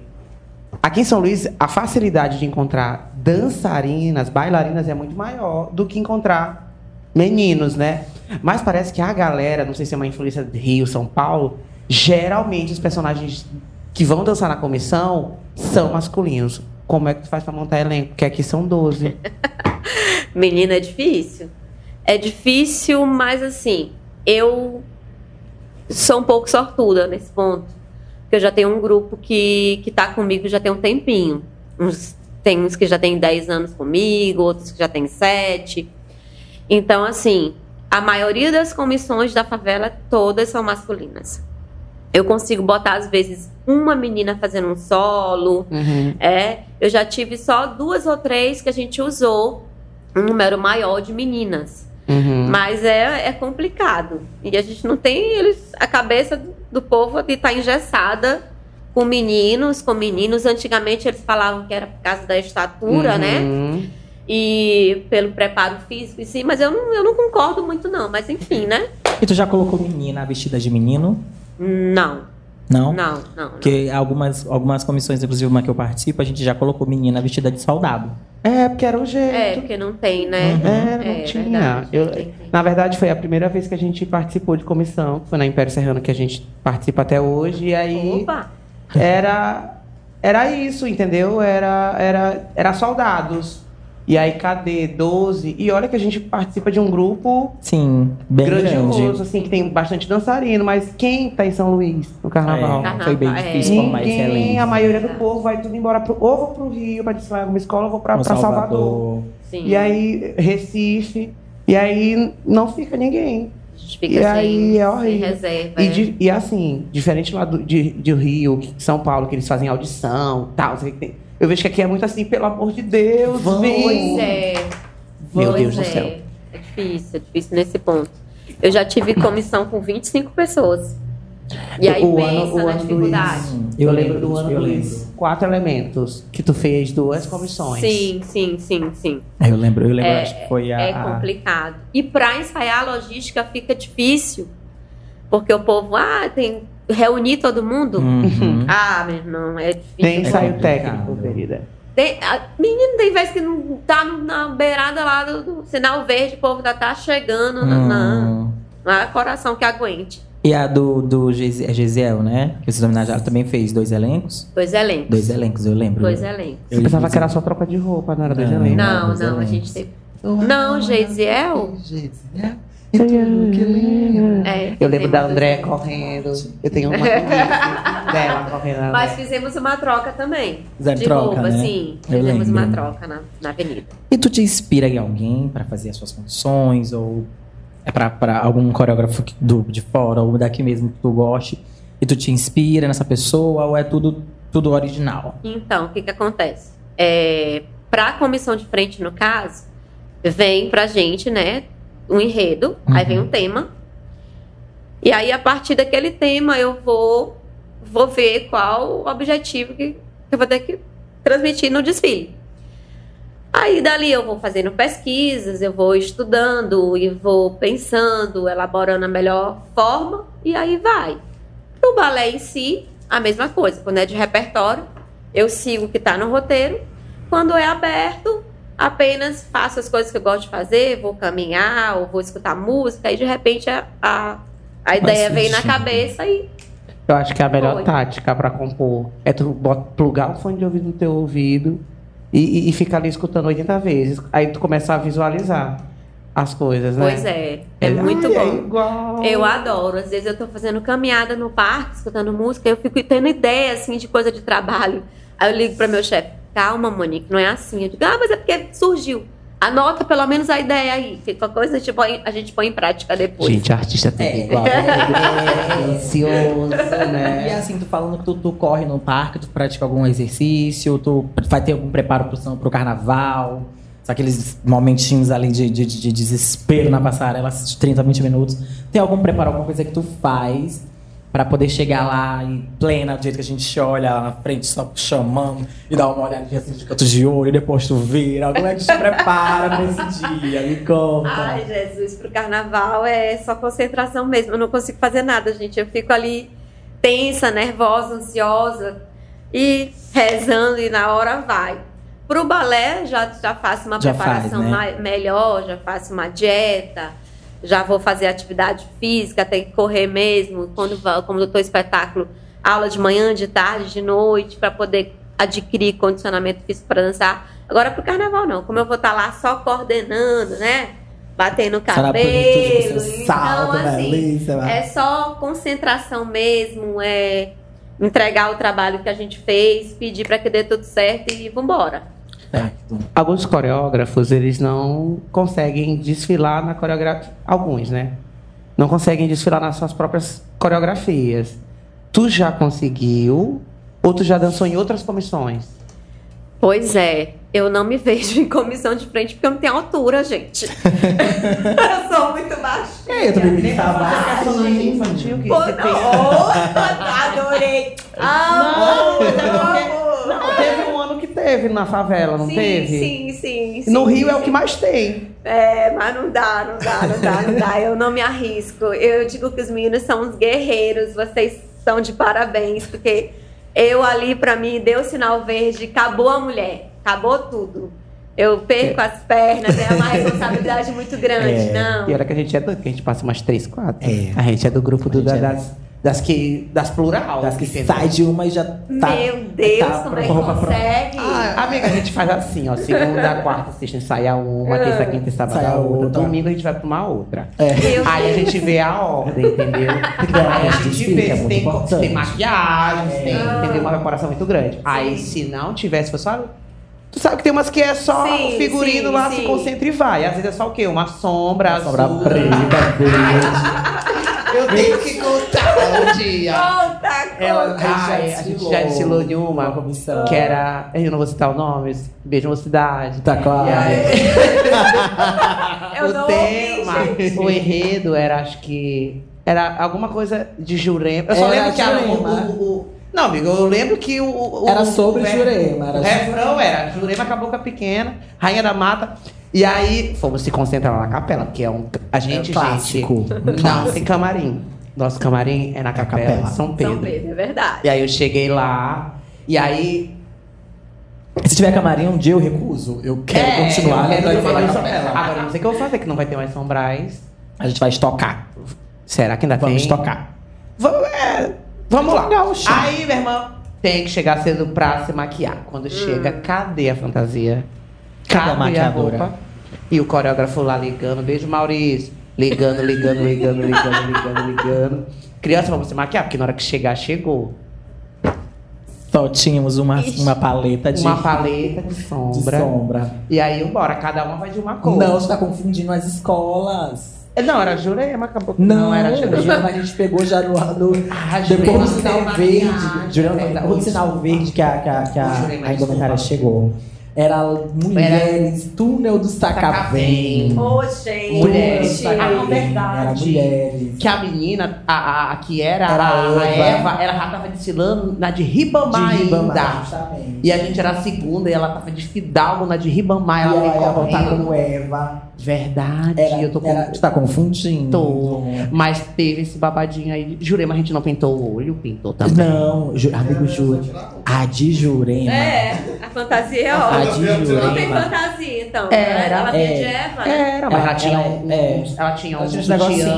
S1: aqui em São Luís, a facilidade de encontrar dançarinas, bailarinas é muito maior do que encontrar meninos, né? Mas parece que a galera, não sei se é uma influência de Rio, São Paulo, geralmente os personagens que vão dançar na comissão são masculinos. Como é que tu faz pra montar elenco? Porque aqui são 12.
S5: Menina, é difícil. É difícil, mas assim, eu sou um pouco sortuda nesse ponto. Porque eu já tenho um grupo que, que tá comigo já tem um tempinho. Uns, tem uns que já tem 10 anos comigo, outros que já tem 7. Então, assim, a maioria das comissões da favela, todas são masculinas. Eu consigo botar, às vezes, uma menina fazendo um solo,
S1: Uhum.
S5: é, eu já tive só duas ou três que a gente usou um número maior de meninas.
S1: Uhum.
S5: Mas é, é complicado. E a gente não tem eles, a cabeça do povo de estar engessada com meninos, com meninos. Antigamente eles falavam que era por causa da estatura, né?
S1: Uhum.
S5: E pelo preparo físico, sim, mas eu não, eu não concordo muito, não. Mas enfim, né?
S2: E tu já colocou menina vestida de menino?
S5: Não,
S2: Não?
S5: não, não. não.
S2: Porque algumas, algumas comissões, inclusive uma que eu participo, a gente já colocou menina vestida de soldado.
S1: É, porque era o jeito.
S5: É, porque não tem, né?
S1: É, não
S5: É,
S1: tinha.
S5: verdade,
S1: Eu-
S5: tem, tem.
S1: na verdade, foi a primeira vez que a gente participou de comissão. Foi na Império Serrano que a gente participa até hoje. E aí
S5: Opa!
S1: era, era isso, entendeu? Era, era, era soldados. E aí, cadê? 12. E olha que a gente participa de um grupo
S2: Sim, bem
S1: grandioso,
S2: grande.
S1: assim, que tem bastante dançarino. Mas quem tá em São Luís no carnaval?
S2: É, foi bem difícil
S5: é.
S2: formar
S1: Ninguém, a maioria do povo vai tudo embora pro, ou vou pro Rio pra desfilar em alguma escola, ou vou pra, pra Salvador.
S5: Sim.
S1: E aí, Recife. E aí, não fica ninguém.
S5: A gente fica
S1: e
S5: sem,
S1: aí, é horrível.
S5: reserva.
S1: E,
S5: é.
S1: de- e assim, diferente lá do, de, de Rio, São Paulo, que eles fazem audição tal. sei que tem- Eu vejo que aqui é muito assim, pelo amor de Deus, vem.
S5: Pois é.
S1: Meu
S5: pois
S1: Deus do
S5: é.
S1: céu.
S5: É difícil, é difícil nesse ponto. Eu já tive comissão com 25 pessoas. E aí
S1: O
S5: pensa
S1: ano- o
S5: na
S1: ano do
S5: dificuldade.
S2: Hum,
S1: Eu, lembro do ano
S2: eu lembro.
S1: quatro elementos, que tu fez duas comissões.
S5: Sim, sim, sim, sim.
S2: Eu lembro, eu lembro,
S5: É-
S2: acho que foi a.
S5: É complicado. E para ensaiar a logística fica difícil. Porque o povo, ah, tem reunir todo mundo.
S2: Uhum.
S5: Ah, meu irmão, é difícil.
S1: Tem ensaio
S2: complicado.
S1: técnico, querida.
S5: Tem, a, menino, tem vezes que não tá na beirada lá do, do sinal verde, o povo já tá chegando na, na,
S2: Hum.
S5: na coração que aguente.
S2: E a do, do Gesi- é Gesiel, né? Que vocês homenagearam também fez dois elencos?
S5: Dois elencos.
S2: Dois elencos, eu lembro.
S5: Dois elencos.
S1: Eu pensava que era só troca de roupa, não era dois
S2: Não.
S1: elencos.
S5: Não, não, a gente teve. Não, Geisiel. É,
S1: Eu lembro da André
S5: dois
S1: correndo. Eu tenho uma dela correndo.
S5: Mas
S1: André.
S5: fizemos uma troca também.
S2: Fizeram
S5: de
S2: troca,
S5: roupa,
S2: né?
S5: sim.
S2: Eu
S5: Fizemos uma
S2: lembro.
S5: troca na, na avenida.
S2: E tu te inspira em alguém pra fazer as suas funções? Ou é pra, pra algum coreógrafo que- do, de fora, ou daqui mesmo que tu goste? E tu te inspira nessa pessoa? Ou é tudo, tudo original?
S5: Então, o que que acontece? É, para a comissão de frente, no caso, vem pra gente, né, um enredo, aí
S2: Uhum.
S5: vem um tema. E aí, a partir daquele tema, eu vou, vou ver qual o objetivo que eu vou ter que transmitir no desfile. Aí dali eu vou fazendo pesquisas, eu vou estudando e vou pensando, elaborando a melhor forma e aí vai. Pro balé em si, a mesma coisa. Quando é de repertório, eu sigo o que está no roteiro. Quando é aberto, apenas faço as coisas que eu gosto de fazer, vou caminhar ou vou escutar música e de repente a, a, a ideia vem na cabeça e
S1: Eu acho que a melhor
S5: Foi.
S1: tática pra compor é tu bota, plugar o fone de ouvido no teu ouvido e, e, e ficar ali escutando 80 vezes. Aí tu começa a visualizar as coisas, né?
S5: pois é, é muito
S1: Ai, É
S5: bom.
S1: igual.
S5: Eu adoro. Às vezes eu tô fazendo caminhada no parque, escutando música, eu fico tendo ideia, assim, de coisa de trabalho. Aí eu ligo para meu chefe, calma, Monique, não é assim. Eu digo, ah, mas é porque surgiu. Anota pelo menos a ideia aí, que qualquer coisa a gente põe, a gente põe em prática depois.
S1: Gente, artista tem que
S2: É.
S1: igual. É delicioso,
S2: E
S1: né?
S2: assim, tu falando que tu, tu corre no parque, tu pratica algum exercício, tu vai ter algum preparo pro, são- pro carnaval, aqueles momentinhos ali de, de, de desespero na passarela, de 30, 20 minutos. Tem algum preparo, alguma coisa que tu faz pra poder chegar lá em plena, do jeito que a gente olha lá na frente, só chamando e dar uma olhadinha assim de canto de olho, e depois tu vira. Como é que te prepara pra esse dia? Me conta.
S5: Ai, Jesus, pro carnaval é só concentração mesmo. Eu não consigo fazer nada, gente. Eu fico ali tensa, nervosa, ansiosa e rezando e na hora vai. Pro balé já, já faço uma
S2: Já faz,
S5: preparação
S2: né?
S5: mai- melhor, já faço uma dieta, já vou fazer atividade física, tem que correr mesmo. Quando, como tô espetáculo, aula de manhã, de tarde, de noite, para poder adquirir condicionamento físico para dançar. Agora pro carnaval não, como eu vou estar lá só coordenando, né? Batendo cabelo. Então,
S2: salto, né,
S5: assim,
S2: lá.
S5: é só concentração mesmo, é entregar o trabalho que a gente fez, pedir para que dê tudo certo e vambora.
S2: Certo.
S1: Alguns coreógrafos, eles não conseguem desfilar na coreografia. Alguns, né? Não conseguem desfilar nas suas próprias coreografias. Tu já conseguiu? Ou tu já dançou em outras comissões?
S5: Pois é, eu não me vejo em comissão de frente porque eu não tenho altura, gente. eu sou muito baixinha.
S2: É, eu também me estava
S1: infantil que
S5: Pô,
S1: você tem.
S5: não, adorei. Amo, amo.
S1: Não, teve um ano que teve na favela, não
S5: sim,
S1: teve?
S5: sim, sim, sim.
S1: No Rio é o que mais tem.
S5: É, mas não dá, não dá, não dá, não dá. Eu não me arrisco. Eu digo que os meninos são uns guerreiros, vocês estão de parabéns, porque eu ali, pra mim, deu o sinal verde, acabou a mulher, acabou tudo. Eu perco as pernas, é uma responsabilidade muito grande,
S2: É.
S5: não.
S1: E olha que a gente é doido, que a gente passa umas três, quatro.
S2: É.
S1: A gente é do grupo do,
S2: é.
S1: das, das que. das plural.
S2: Das que
S1: entendeu?
S2: sai de uma e já tá.
S5: Meu Deus,
S2: tá
S5: como é que consegue?
S1: Ah, amiga, a gente faz assim, ó. Segunda, quarta, sexta ensaia uma, terça, quinta sábado
S2: Sai
S1: a
S2: a
S1: outra.
S2: outra.
S1: Domingo a gente vai pra uma outra.
S2: É.
S1: Aí a gente vê a ordem, entendeu? Aí a
S2: esse
S1: gente
S2: desfile,
S1: vê
S2: é
S1: se tem, se tem maquiagem, se tem,
S5: Ah.
S1: entendeu? Uma preparação muito grande. Aí se não tivesse, foi só. Tu sabe que tem umas que é só
S5: Sim,
S1: figurino
S5: sim,
S1: lá, se
S5: sim.
S1: concentra e vai. Às vezes é só o quê? Uma sombra,
S2: Sobra
S1: azul.
S2: preta, verde.
S1: Eu tenho que contar um dia.
S5: Conta, conta.
S1: Ela,
S2: já
S1: ai, a gente já desfilou de uma
S2: Uma comissão.
S1: que era. Eu não vou citar o nome, Beijo Mocidade.
S2: Tá claro.
S1: Aí,
S5: Eu
S1: o
S5: não
S1: tema,
S5: ouvi, gente.
S1: o enredo era, acho que. Era alguma coisa de Jurema. Eu só
S2: Era
S1: lembro que era o, o- o- Não, amigo, eu lembro que o. o-
S2: Era sobre
S1: o re-
S2: Jurema, era
S1: o refrão era Jurema Cabocla Pequena, Rainha da Mata. E aí fomos se concentrar lá na capela, porque é um. A gente,
S2: clássico.
S1: gente. Não, tem camarim. Nosso camarim é na capela,
S2: capela.
S1: São Pedro.
S5: São Pedro, é verdade.
S1: E aí eu cheguei lá, e aí.
S2: Se tiver camarim um dia eu recuso. Eu quero
S1: É,
S2: continuar
S1: eu quero fazer isso. Agora, eu não sei o que eu vou fazer, que não vai ter mais São Brás.
S2: A gente vai estocar.
S1: Será que ainda
S2: Vamos
S1: tem?
S2: estocar.
S1: Vamos, é, vamos lá.
S2: Gaúcha.
S1: Aí, meu irmão, tem que chegar cedo pra se maquiar. Quando chega, cadê a fantasia?
S2: Cadê a
S1: Cadê a
S2: maquiadora?
S1: roupa? E o coreógrafo lá ligando. Beijo, Maurício. Ligando, ligando, ligando, ligando, ligando, ligando. Criança, vamos se maquiar, porque na hora que chegar, chegou.
S2: Só tínhamos uma, uma paleta de,
S1: Uma paleta de
S2: de
S1: sombra.
S2: sombra.
S1: E aí, bora, cada uma vai de uma cor.
S2: Não, você tá confundindo as escolas.
S1: Não, era Jurema, acabou.
S2: Não,
S1: era
S2: Jurema.
S1: Jurema.
S2: a gente pegou já no. no
S1: Ah,
S2: depois
S1: Jurema
S2: do sinal
S1: teve
S2: verde. Jurema,
S1: verdade.
S2: o sinal verde que a, que a, que a, a indumentária chegou. Era Mulheres, Túnel do Sacavém.
S5: Ô, gente.
S1: Mulheres.
S2: Túnel do
S1: Ah,
S2: Sacavém,
S1: verdade.
S2: Era Mulheres.
S1: Que a menina, a, a, a que era,
S2: Era
S1: a,
S2: a
S1: a
S2: Eva.
S1: Eva, ela já tava desfilando na de Ribamar
S2: De Ribamar,
S1: ainda.
S2: justamente.
S1: E a gente era a segunda e ela tava de Fidalgo na de Ribamar.
S2: E
S1: Ela
S2: ela
S1: veio
S2: ia voltar como Eva.
S1: Verdade,
S2: Era,
S1: eu tô com...
S2: era, tá confundindo.
S1: Tô. Mas teve esse babadinho aí. Jurei, mas a gente não pintou o olho, pintou também.
S2: Não, ju, amigo Ju, a de Jurema.
S5: É, a fantasia é
S2: A
S5: ótima.
S2: de
S5: Não tem
S2: Jurema.
S5: fantasia, então.
S1: Era,
S5: né? Ela vinha
S2: é.
S5: de Eva, né?
S1: Era, mas ela,
S2: Ela-
S1: tinha
S2: ela-
S1: um,
S2: é.
S1: ela tinha um sutiã,
S2: negocinhos.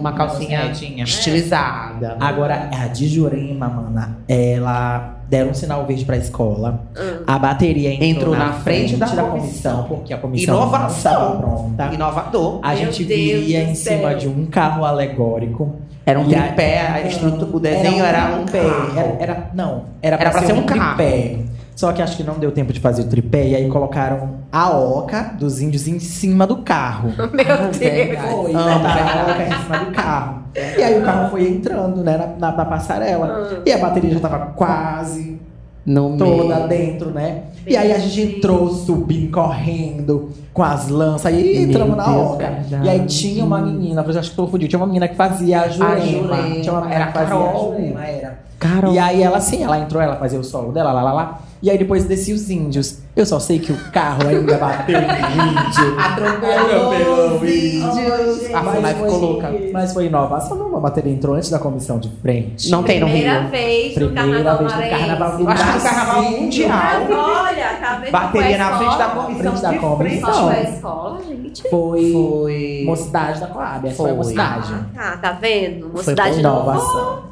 S1: Uma calcinha
S2: É, tinha.
S1: estilizada.
S2: Agora, a de Jurema, mana, ela deram um sinal verde pra escola.
S5: Hum.
S2: A bateria entrou,
S1: Entrou na frente da
S2: comissão,
S1: comissão.
S2: porque a comissão
S1: Inovação.
S2: pronta.
S1: Inovador.
S2: A
S5: Meu
S2: gente
S5: Deus
S2: via em
S5: céu.
S2: cima de um carro alegórico.
S1: Era um
S2: a-
S1: tripé, a estrutura, o desenho era um,
S2: tripé.
S1: carro.
S2: Era, era- não, era,
S1: Era pra ser um carro.
S2: tripé. Só que acho que não deu tempo de fazer o tripé e aí colocaram a oca dos índios em cima do carro.
S5: Meu
S1: verdade.
S5: Deus.
S2: Foi, botaram a oca em cima do carro. E aí o carro foi entrando, né, na, na- na passarela.
S5: Hum.
S2: E a bateria já tava quase
S1: No
S2: toda
S1: meio.
S2: dentro, né? E aí a gente entrou subindo, correndo, com as lanças, e entramos na
S1: Deus,
S2: oca.
S1: verdade.
S2: E aí tinha uma menina, acho que fudido, tinha uma menina que fazia a Jurema.
S1: Jurema.
S2: Tinha uma menina
S1: Era
S2: que fazia
S1: Carol.
S2: a Jurema, era.
S1: Carol.
S2: E aí ela assim, ela entrou, ela fazia o solo dela, lá, lá, lá. E aí depois descia os índios. Eu só sei que o carro ainda bateu em índio.
S1: Atropelou os índios. A Funai ficou louca.
S2: Mas foi inovação, não. A bateria entrou antes da comissão de frente.
S1: Não tem no
S5: Primeira
S1: Rio.
S5: vez no
S2: Primeira
S5: Carnaval
S2: vez no Carnaval do.
S1: Acho que no Carnaval. Mundial.
S5: Olha, tá vendo?
S1: Bateria
S5: Foi a
S1: na frente da
S5: escola?
S1: comissão.
S2: Frente da comissão.
S5: foi a escola, gente?
S2: Foi,
S1: Foi.
S2: mocidade da Coab. Essa foi, a
S1: Foi.
S2: mocidade.
S5: Tá, tá vendo?
S1: Foi
S5: Mocidade nova.
S2: Inovação.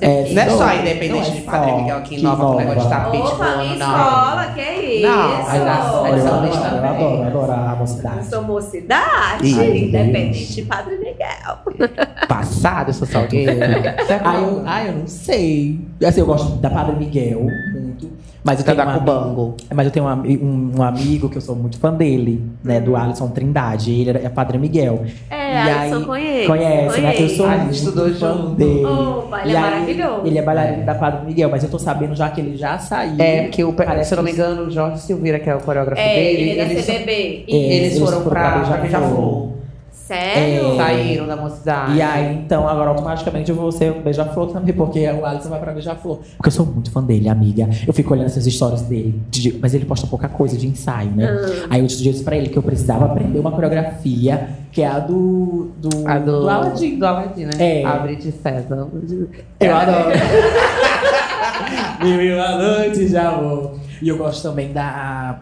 S2: É?
S1: Não é só
S2: Não,
S1: independente
S2: não é
S1: de Padre Miguel que
S2: que
S1: inova com o negócio de tapete
S5: Opa, minha
S1: voando, não.
S5: escola, que isso?
S1: Não, mas graças a
S2: Eu adoro, eu adoro, eu adoro a
S5: Eu
S2: mocidade.
S5: sou mocidade, independente de Padre Miguel.
S1: Passado, eu sou salgueiro.
S2: Ah, eu, ah, eu não sei. Assim, eu gosto da Padre Miguel muito. Mas eu tenho um amigo-. Mas eu tenho um, um- um amigo que eu sou muito fã dele, né? Do Alisson Trindade. Ele é Padre Miguel.
S5: É,
S2: E
S5: Alisson
S2: aí-
S5: conhece.
S2: Conhece, né? Eu sou
S1: A gente estudou
S2: fã
S1: junto.
S2: dele.
S5: Opa, ele
S2: E
S5: é
S2: aí,
S5: maravilhoso.
S2: Ele é bailarino da Padre Miguel, mas eu tô sabendo já que ele já saiu.
S1: É, porque o,
S2: Parece
S1: se eu não me engano, o Jorge Silveira, que é o coreógrafo
S5: É,
S1: dele,
S5: ele é da
S1: eles,
S5: CBB.
S2: É,
S1: eles
S2: eles
S1: foram
S2: foram
S1: pra,
S2: pra
S1: pra
S2: Beija-Flor.
S5: Sério?
S2: É.
S1: Saíram da mocidade.
S2: E aí, então, agora automaticamente eu vou ser um beija-flor também, porque o Alisson vai pra beija-flor. Porque eu sou muito fã dele, amiga. Eu fico olhando essas histórias dele. de- mas ele posta pouca coisa de ensaio, né?
S5: Ah.
S2: Aí eu disse pra ele que eu precisava aprender uma coreografia, que é a do. do,
S1: A do,
S2: do Aladdin.
S1: Do Aladdin, né?
S2: É.
S1: Abre de César.
S2: Eu adoro. Mil e uma noite já vou. E eu gosto também da.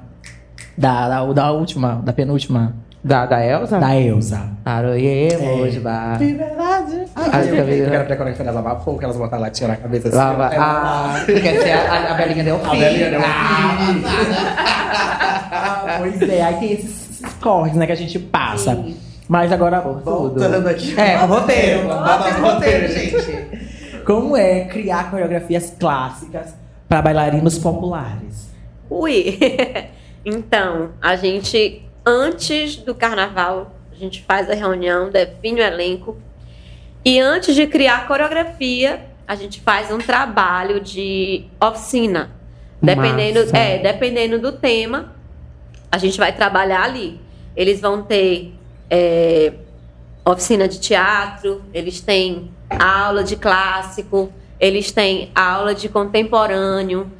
S2: Da, da, da última, da penúltima,
S1: Da, da Elza?
S2: da Elsa.
S1: Aroiemos,
S2: É.
S1: vá.
S2: De verdade.
S1: Ah,
S2: eu
S1: eu quero
S2: a coreografia das lavar fogo, que elas botam lá, tirar a cabeça assim.
S1: Lava.
S2: Ela-
S1: Ah, quer ser a, a, a Belinha Delfim?
S2: A Belinha Delfim.
S1: Ah,
S2: Ah, pois é, aí tem esses, esses corres, né, que a gente passa.
S5: Sim.
S2: Mas agora, voltando aqui.
S1: É, o roteiro.
S2: Roteiro.
S1: Roteiro, gente.
S2: Como é criar coreografias clássicas para bailarinos populares?
S5: Ui! então, a gente, antes do carnaval, a gente faz a reunião, define o elenco. E antes de criar a coreografia, a gente faz um trabalho de oficina. Dependendo,
S1: Massa.
S5: é, dependendo do tema, a gente vai trabalhar ali. Eles vão ter é, oficina de teatro, eles têm aula de clássico, eles têm aula de contemporâneo,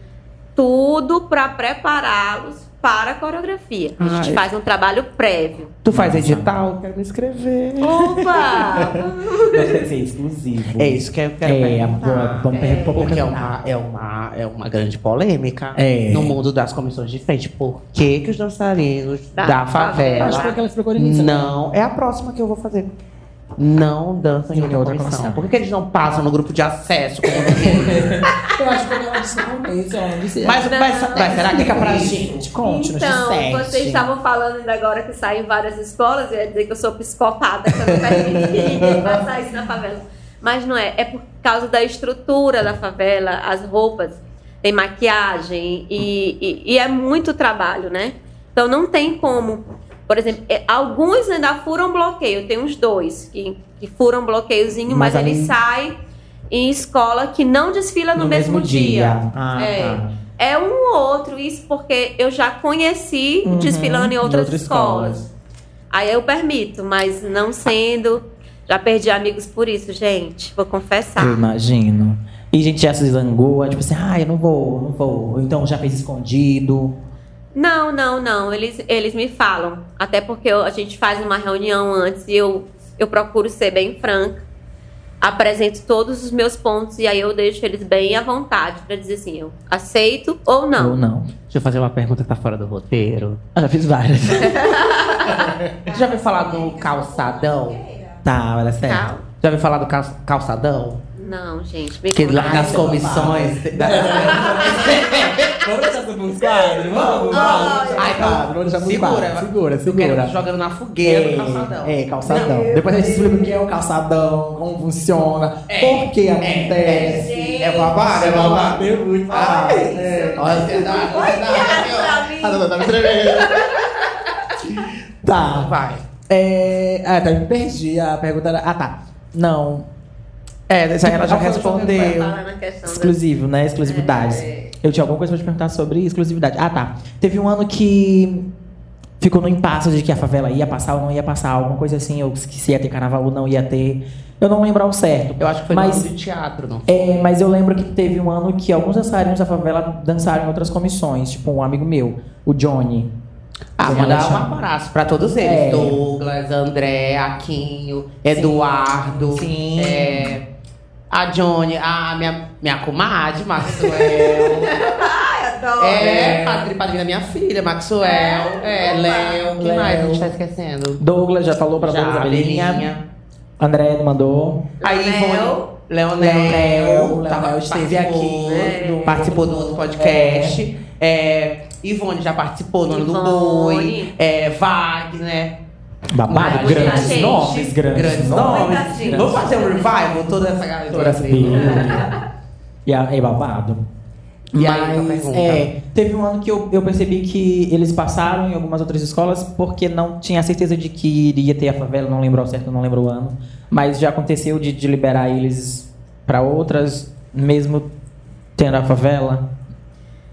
S5: tudo para prepará-los para a coreografia. A gente
S1: Ai.
S5: faz um trabalho prévio.
S1: Tu faz edital? Quero me inscrever.
S5: Opa!
S2: Deve ser exclusivo.
S1: É isso que eu quero
S2: É,
S1: perguntar.
S2: vamos vamos
S1: porque é uma, é, uma, é uma grande polêmica
S2: É.
S1: no mundo das comissões de frente. Por que, que os dançarinos
S5: Da
S1: da,
S5: favela.
S2: Acho que foi aquela que ficou né?
S1: não... É a próxima que eu vou fazer. Não dançam em outra
S2: outra
S1: comissão.
S2: comissão.
S1: Por que, que eles não passam no grupo de acesso? Como?
S2: Eu acho que ela disse no ela não disse.
S1: mas, mas, mas será que
S2: Explica pra
S1: isso?
S2: gente, conte, nos
S5: Então, vocês estavam falando ainda agora que saem várias escolas, eu ia dizer que eu sou psicopata, que eu não faça isso na favela. Mas não é, é por causa da estrutura da favela, as roupas, tem maquiagem e, e- e é muito trabalho, né? Então não tem como. Por exemplo, é, alguns ainda furam bloqueio, tem uns dois que, que furam bloqueiozinho, mas,
S2: Mas
S5: eles
S2: ali-
S5: saem em escola que não desfila no, mesmo, dia.
S2: Ah,
S5: É.
S2: tá.
S5: É um ou outro, isso porque eu já conheci
S2: Uhum,
S5: desfilando em outras,
S2: outras
S5: escolas.
S2: escolas.
S5: Aí eu permito, mas não sendo. Já perdi amigos por isso, gente. Vou confessar.
S2: Eu imagino. E a gente já se zangou, tipo assim, ah, eu não vou, não vou. Ou então já fez escondido.
S5: Não, não, não. Eles, eles me falam. Até porque eu- a gente faz uma reunião antes e eu, eu procuro ser bem franca. Apresento todos os meus pontos e aí eu deixo eles bem à vontade pra dizer assim, eu aceito ou não.
S2: Ou não.
S1: Deixa eu fazer uma pergunta que tá fora do roteiro.
S2: Eu já fiz várias.
S1: Já ouviu falar do calçadão?
S2: tá, olha certo.
S5: Cal-
S1: Já ouviu falar do cal- calçadão?
S5: Não, gente. Me
S1: Que lá
S5: conta.
S1: nas comissões.
S2: Vamos deixar sobre os quadros? Vamos,
S1: Ai, então,
S2: Vamos deixar
S1: segura,
S2: quadros. Segura, segura.
S1: jogando na fogueira do calçadão.
S2: É, calçadão. Depois a gente explica o que é o calçadão, como funciona, por que acontece.
S1: É babado, é babado.
S2: É muito babado. É.
S1: Olha, você dá, você dá,
S5: mim.
S1: Tá me tremendo.
S2: Tá.
S1: Vai.
S2: É... Ah, tá, me perdi. A pergunta era... Ah, tá. Não.
S1: É, isso aí ela já respondeu.
S5: Da-
S2: Exclusivo, né? Exclusividades. Eu tinha alguma coisa pra te perguntar sobre exclusividade. Ah, tá. Teve um ano que ficou no impasse de que a favela ia passar ou não ia passar, alguma coisa assim, ou que se ia ter carnaval ou não ia ter. Eu não lembro ao certo.
S1: Eu acho que foi
S2: Mas-
S1: de teatro, não.
S2: É, mas eu lembro que teve um ano que alguns dançarinos da favela dançaram em outras comissões. Tipo, um amigo meu, o Johnny.
S1: Ah, mandar um abraço pra todos eles.
S2: É.
S1: Douglas, André, Aquinho, Eduardo.
S2: Sim.
S1: é, a Johnny, a minha, minha comadre, Maxwell.
S5: Ai, adoro.
S1: é, padrinho, padrinho da minha filha, Maxwell. É, Léo. Quem
S2: Léo.
S1: mais a gente tá esquecendo?
S2: Douglas já falou pra
S1: Já,
S2: Douglas a Belinha. André mandou.
S1: Aí. Ivone, Leonel,
S2: Leonel,
S1: tava-
S2: Leonel esteve aqui.
S1: né, participou do outro podcast. É, Ivone já participou no ano do boi. É, Wagner.
S2: Babado, grandes
S5: gente.
S2: nomes, grandes,
S1: Grandes
S2: nomes.
S1: nomes. Vamos fazer um revival? Toda essa galera.
S2: Toda essa E a- é babado.
S1: E aí,
S2: Mas,
S1: uma pergunta?
S2: é, teve um ano que eu, eu percebi que eles passaram em algumas outras escolas porque não tinha certeza de que iria ter a favela, não lembro ao certo, não lembro o ano. Mas já aconteceu de, de liberar eles para outras, mesmo tendo a favela.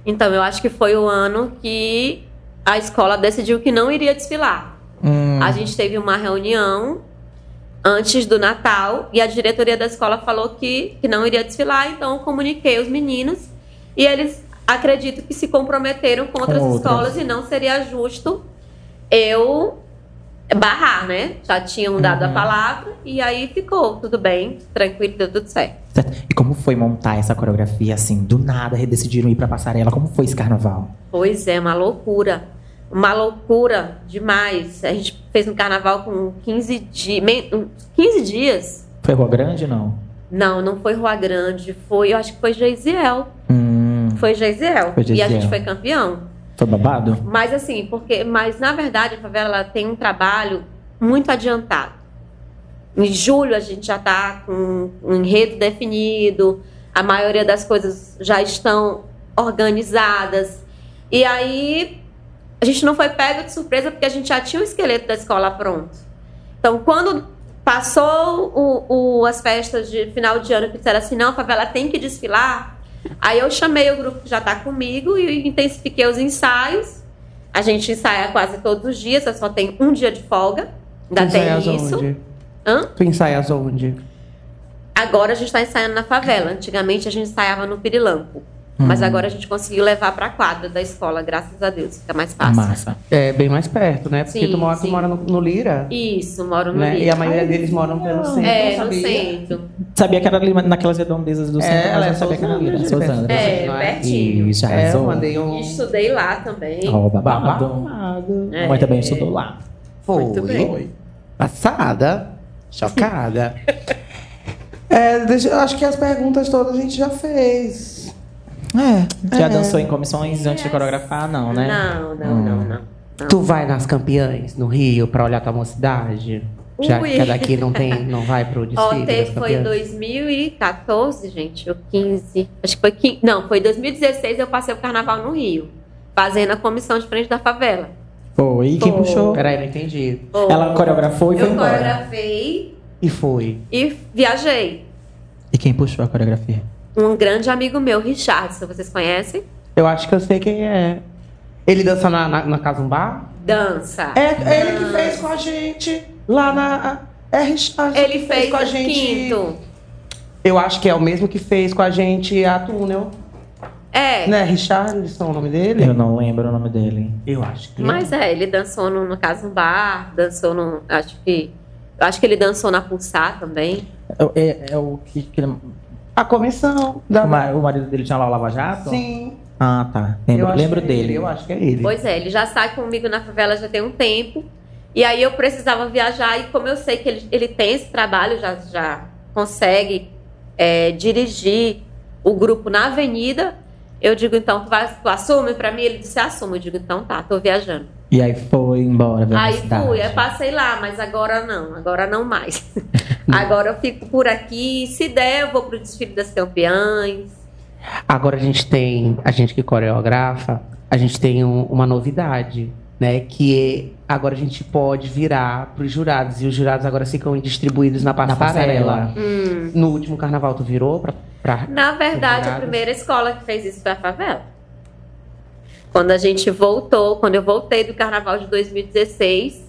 S5: Então, eu acho que foi o ano que a escola decidiu que não iria desfilar.
S2: Hum,
S5: A gente teve uma reunião antes do Natal e a diretoria da escola falou que, que não iria desfilar, então eu comuniquei os meninos e eles acredito que se comprometeram com outras
S2: outras.
S5: escolas e não seria justo eu barrar, né? Já tinham dado a palavra e aí ficou tudo bem, tranquilo, deu tudo certo.
S2: E como foi montar essa coreografia assim? Do nada decidiram ir pra passarela. Como foi esse carnaval?
S5: Pois é, uma loucura. Uma loucura demais. A gente fez um carnaval com 15, di 15 dias.
S2: Foi Rua Grande não?
S5: Não, não foi Rua Grande, foi, eu acho que foi Geisiel.
S2: Hum,
S5: Foi Geisiel.
S2: Foi
S5: E a gente foi campeão.
S2: foi babado?
S5: Mas assim, porque. Mas na verdade a favela ela tem um trabalho muito adiantado. Em julho a gente já está com um enredo definido, a maioria das coisas já estão organizadas. E aí a gente não foi pego de surpresa porque a gente já tinha o esqueleto da escola pronto. Então, quando passou o, o- as festas de final de ano que disseram assim, não, a favela tem que desfilar, aí eu chamei o grupo que já está comigo e intensifiquei os ensaios. A gente ensaia quase todos os dias, só tenho um dia de folga. Ainda
S1: Tu
S5: tem
S1: ensaias
S5: isso.
S1: onde?
S5: Hã?
S1: Tu ensaias onde?
S5: Agora a gente está ensaiando na favela. Antigamente a gente ensaiava no Pirilampo. Mas agora a gente conseguiu levar para a quadra da escola, graças a Deus. Fica mais fácil.
S2: Massa.
S1: É bem mais perto, né? Porque
S5: Sim,
S1: tu mora, tu mora no, no Lira.
S5: Isso, moro no
S1: Né?
S5: Rio.
S1: E a maioria deles moram pelo centro.
S5: É,
S1: eu
S5: no
S1: sabia.
S5: centro.
S2: Sabia que era ali naquelas redondezas do
S1: É,
S2: centro,
S1: ela
S2: mas
S1: é
S2: não sabia que era
S1: de
S2: Sousandra.
S5: É,
S1: é?
S5: pertinho.
S2: Isso,
S1: É, eu mandei um.
S5: E estudei lá também.
S2: Ó, babado.
S1: Babado.
S5: É.
S2: Mãe também estudou lá.
S1: Foi.
S5: Muito bem.
S1: Passada. Chocada. é, deixa- eu acho que as perguntas todas a gente já fez. É.
S2: Já
S1: é.
S2: dançou em comissões antes de coreografar? Não, né?
S5: Não, não,
S2: Hum.
S5: não, não. não.
S1: Tu vai nas campeãs no Rio pra olhar tua mocidade? Já
S5: Ui.
S1: que a daqui não tem, não vai pro desfile das
S5: foi em
S1: campeãs?
S5: 2014, gente, ou 15. Acho que foi 15. Não, foi 2016 eu passei o carnaval no Rio. Fazendo a comissão de frente da favela.
S2: Foi. E quem
S5: Foi.
S2: puxou?
S1: Peraí, não entendi.
S5: Foi.
S2: Ela coreografou e foi
S5: Eu
S2: embora.
S5: coreografei
S1: E foi.
S5: e viajei.
S2: E quem puxou a coreografia?
S5: Um grande amigo meu, Richardson, vocês conhecem?
S1: Eu acho que eu sei quem é. Ele dança na, na, na Casumbá?
S5: Dança.
S1: É ele que fez com a gente lá na. É Richard.
S5: Ele
S1: que
S5: fez
S1: com a gente.
S5: quinto.
S1: Eu acho que é o mesmo que fez com a gente a Túnel.
S5: É.
S1: Né? Richardson, o nome dele?
S2: Eu não lembro o nome dele.
S1: Eu acho que.
S5: Mas é, ele dançou no, no caso um bar, dançou no. Acho que. Acho que ele dançou na Pulsar também.
S2: É, é- é o que. que ele-
S1: A comissão da.
S2: o, ma- o marido dele tinha lá o Lava Jato?
S1: Sim.
S2: Ah, tá.
S1: Eu
S2: Lembro, lembro
S1: é ele,
S2: dele.
S1: Eu acho que é ele.
S5: Pois é, ele já sai comigo na favela já tem um tempo. E aí eu precisava viajar, e como eu sei que ele, ele tem esse trabalho, já, já consegue é, dirigir o grupo na avenida, eu digo, então, tu, vai, tu assume pra mim? Ele disse, assume. Eu digo, então tá, tô viajando.
S2: E aí foi embora.
S5: Aí
S2: cidade.
S5: fui, aí passei lá, mas agora não, agora não mais. agora eu fico por aqui, se der, eu vou pro desfile das campeãs.
S1: Agora a gente tem, a gente que coreografa, a gente tem um- uma novidade, né? Que é, agora a gente pode virar para os jurados. E os jurados agora ficam distribuídos na
S2: Na
S1: passarela.
S2: passarela.
S5: Hum.
S1: No último carnaval, tu virou pra. pra...
S5: Na verdade, a primeira escola que fez isso foi a favela. Quando a gente voltou, quando eu voltei do carnaval de 2016,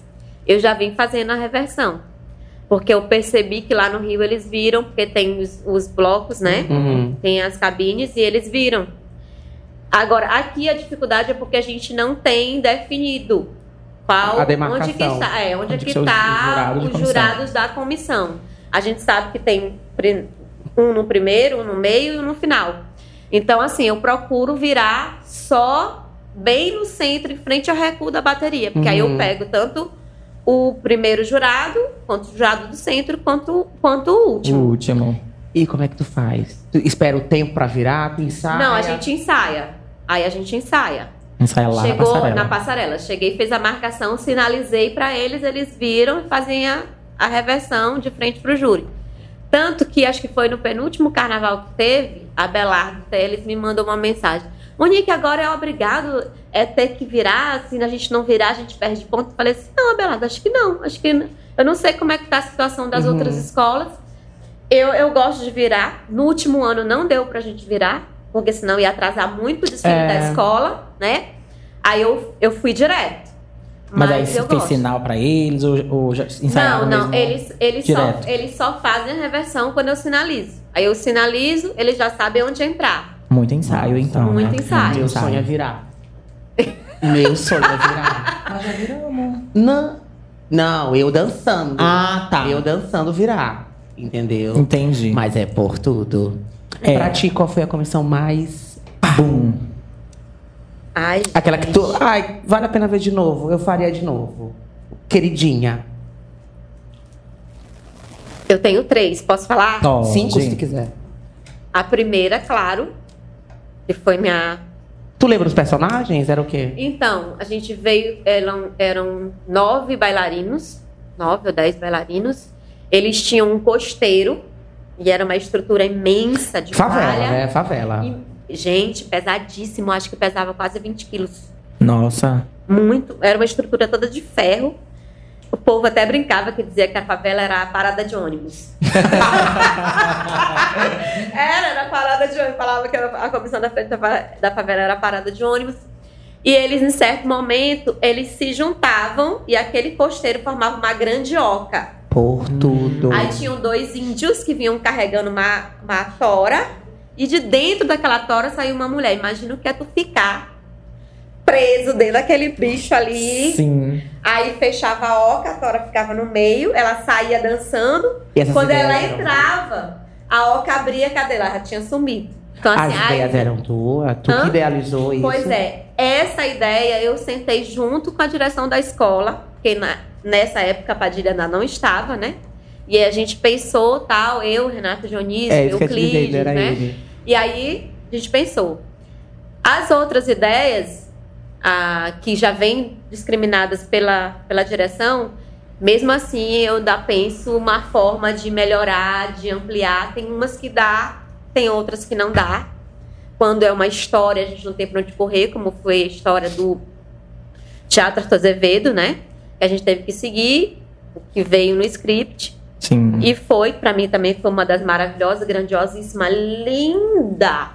S5: eu já vim fazendo a reversão. Porque eu percebi que lá no Rio eles viram, porque tem os, os blocos, né?
S1: Uhum.
S5: Tem as cabines e eles viram. Agora, aqui a dificuldade é porque a gente não tem definido qual, onde que está, é, onde,
S2: Onde que
S5: que
S2: são os
S5: está
S2: jurados
S5: os jurados da comissão. A gente sabe que tem um no primeiro, um no meio e um no final. Então, assim, eu procuro virar só bem no centro, em frente ao recuo da bateria. Porque aí eu
S1: Uhum.
S5: pego tanto o primeiro jurado, quanto o jurado do centro, quanto, quanto o
S2: O
S5: último.
S2: último.
S1: E como é que tu faz? Tu espera o tempo pra virar, tu ensaia?
S5: Não, a gente ensaia. Aí a gente ensaia.
S2: Ensaia lá
S5: Chegou
S2: na passarela.
S5: na passarela. Cheguei, fez a marcação, sinalizei pra eles, eles viram e fazem a, a reversão de frente pro júri. Tanto que acho que foi no penúltimo carnaval que teve, a Belardo Teles me mandou uma mensagem. Monique, agora é obrigado é ter que virar, se a gente não virar, a gente perde ponto. Eu falei assim, não, Abelardo, acho que não. Acho que não. Eu não sei como é que tá a situação das
S1: Uhum.
S5: outras escolas. Eu, eu gosto de virar. No último ano não deu pra gente virar, porque senão ia atrasar muito o desfile
S1: É.
S5: da escola, né? Aí eu, eu fui direto.
S2: Mas, aí
S5: eu
S2: você fez
S5: gosto.
S2: sinal pra eles ou, ou já ensaiaram
S5: Não, não, eles, eles, só, eles só fazem a reversão quando eu sinalizo. Aí eu sinalizo, eles já sabem onde entrar.
S2: Muito ensaio, então.
S5: Muito
S2: né?
S5: ensaio.
S1: Meu sonho é virar. Meu sonho é virar.
S2: Mas já viramos.
S1: Não. Não, eu dançando.
S2: Ah, tá.
S1: Eu dançando virar. Entendeu?
S2: Entendi.
S1: Mas é por tudo.
S2: É.
S1: Pra ti, qual foi a comissão mais.
S2: Bum.
S5: Ai,
S1: Aquela que tu. Ai, vale a pena ver de novo. Eu faria de novo. Queridinha.
S5: Eu tenho três, posso falar?
S2: Pode.
S1: Cinco, se tu quiser.
S5: A primeira, claro, que foi minha.
S1: Tu lembra os personagens? Era o quê?
S5: Então, a gente veio, eram, eram nove bailarinos, nove ou dez bailarinos. Eles tinham um costeiro, e era uma estrutura imensa de
S1: Favela,
S5: palha.
S1: né? Favela.
S5: E, gente, pesadíssimo, acho que pesava quase 20 quilos.
S2: Nossa.
S5: Muito. Era uma estrutura toda de ferro. O povo até brincava que dizia que a favela era a parada de ônibus. era, era a parada de ônibus. Falava que a comissão da frente da fa- da favela era a parada de ônibus. E eles, em certo momento, eles se juntavam e aquele costeiro formava uma grande oca.
S1: Por tudo.
S5: Aí tinham dois índios que vinham carregando uma, uma tora. E de dentro daquela tora saiu uma mulher. Imagina o que é tu ficar preso dentro daquele bicho ali.
S2: Sim.
S5: Aí fechava a oca, a tora ficava no meio, ela saía dançando.
S1: E
S5: Quando ela entrava, a oca abria, cadê? Ela já tinha sumido. Então,
S1: As
S5: assim, ai,
S1: ideias eram tuas? Tu que idealizou isso?
S5: Pois é, essa ideia eu sentei junto com a direção da escola, porque na- nessa época a Padilha ainda não estava, né? E aí a gente pensou, tal, eu, Renato Dionísio,
S1: É,
S5: Euclides, né?
S1: ele.
S5: E aí a gente pensou. As outras ideias, ah, que já vêm discriminadas pela, pela direção, mesmo assim eu ainda penso uma forma de melhorar, de ampliar. Tem umas que dá, tem outras que não dá. Quando é uma história, a gente não tem pra onde correr, como foi a história do Teatro Arthur Azevedo, né? Que a gente teve que seguir, o que veio no script.
S2: Sim.
S5: E foi, pra mim também foi uma das maravilhosas, grandiosíssima, linda.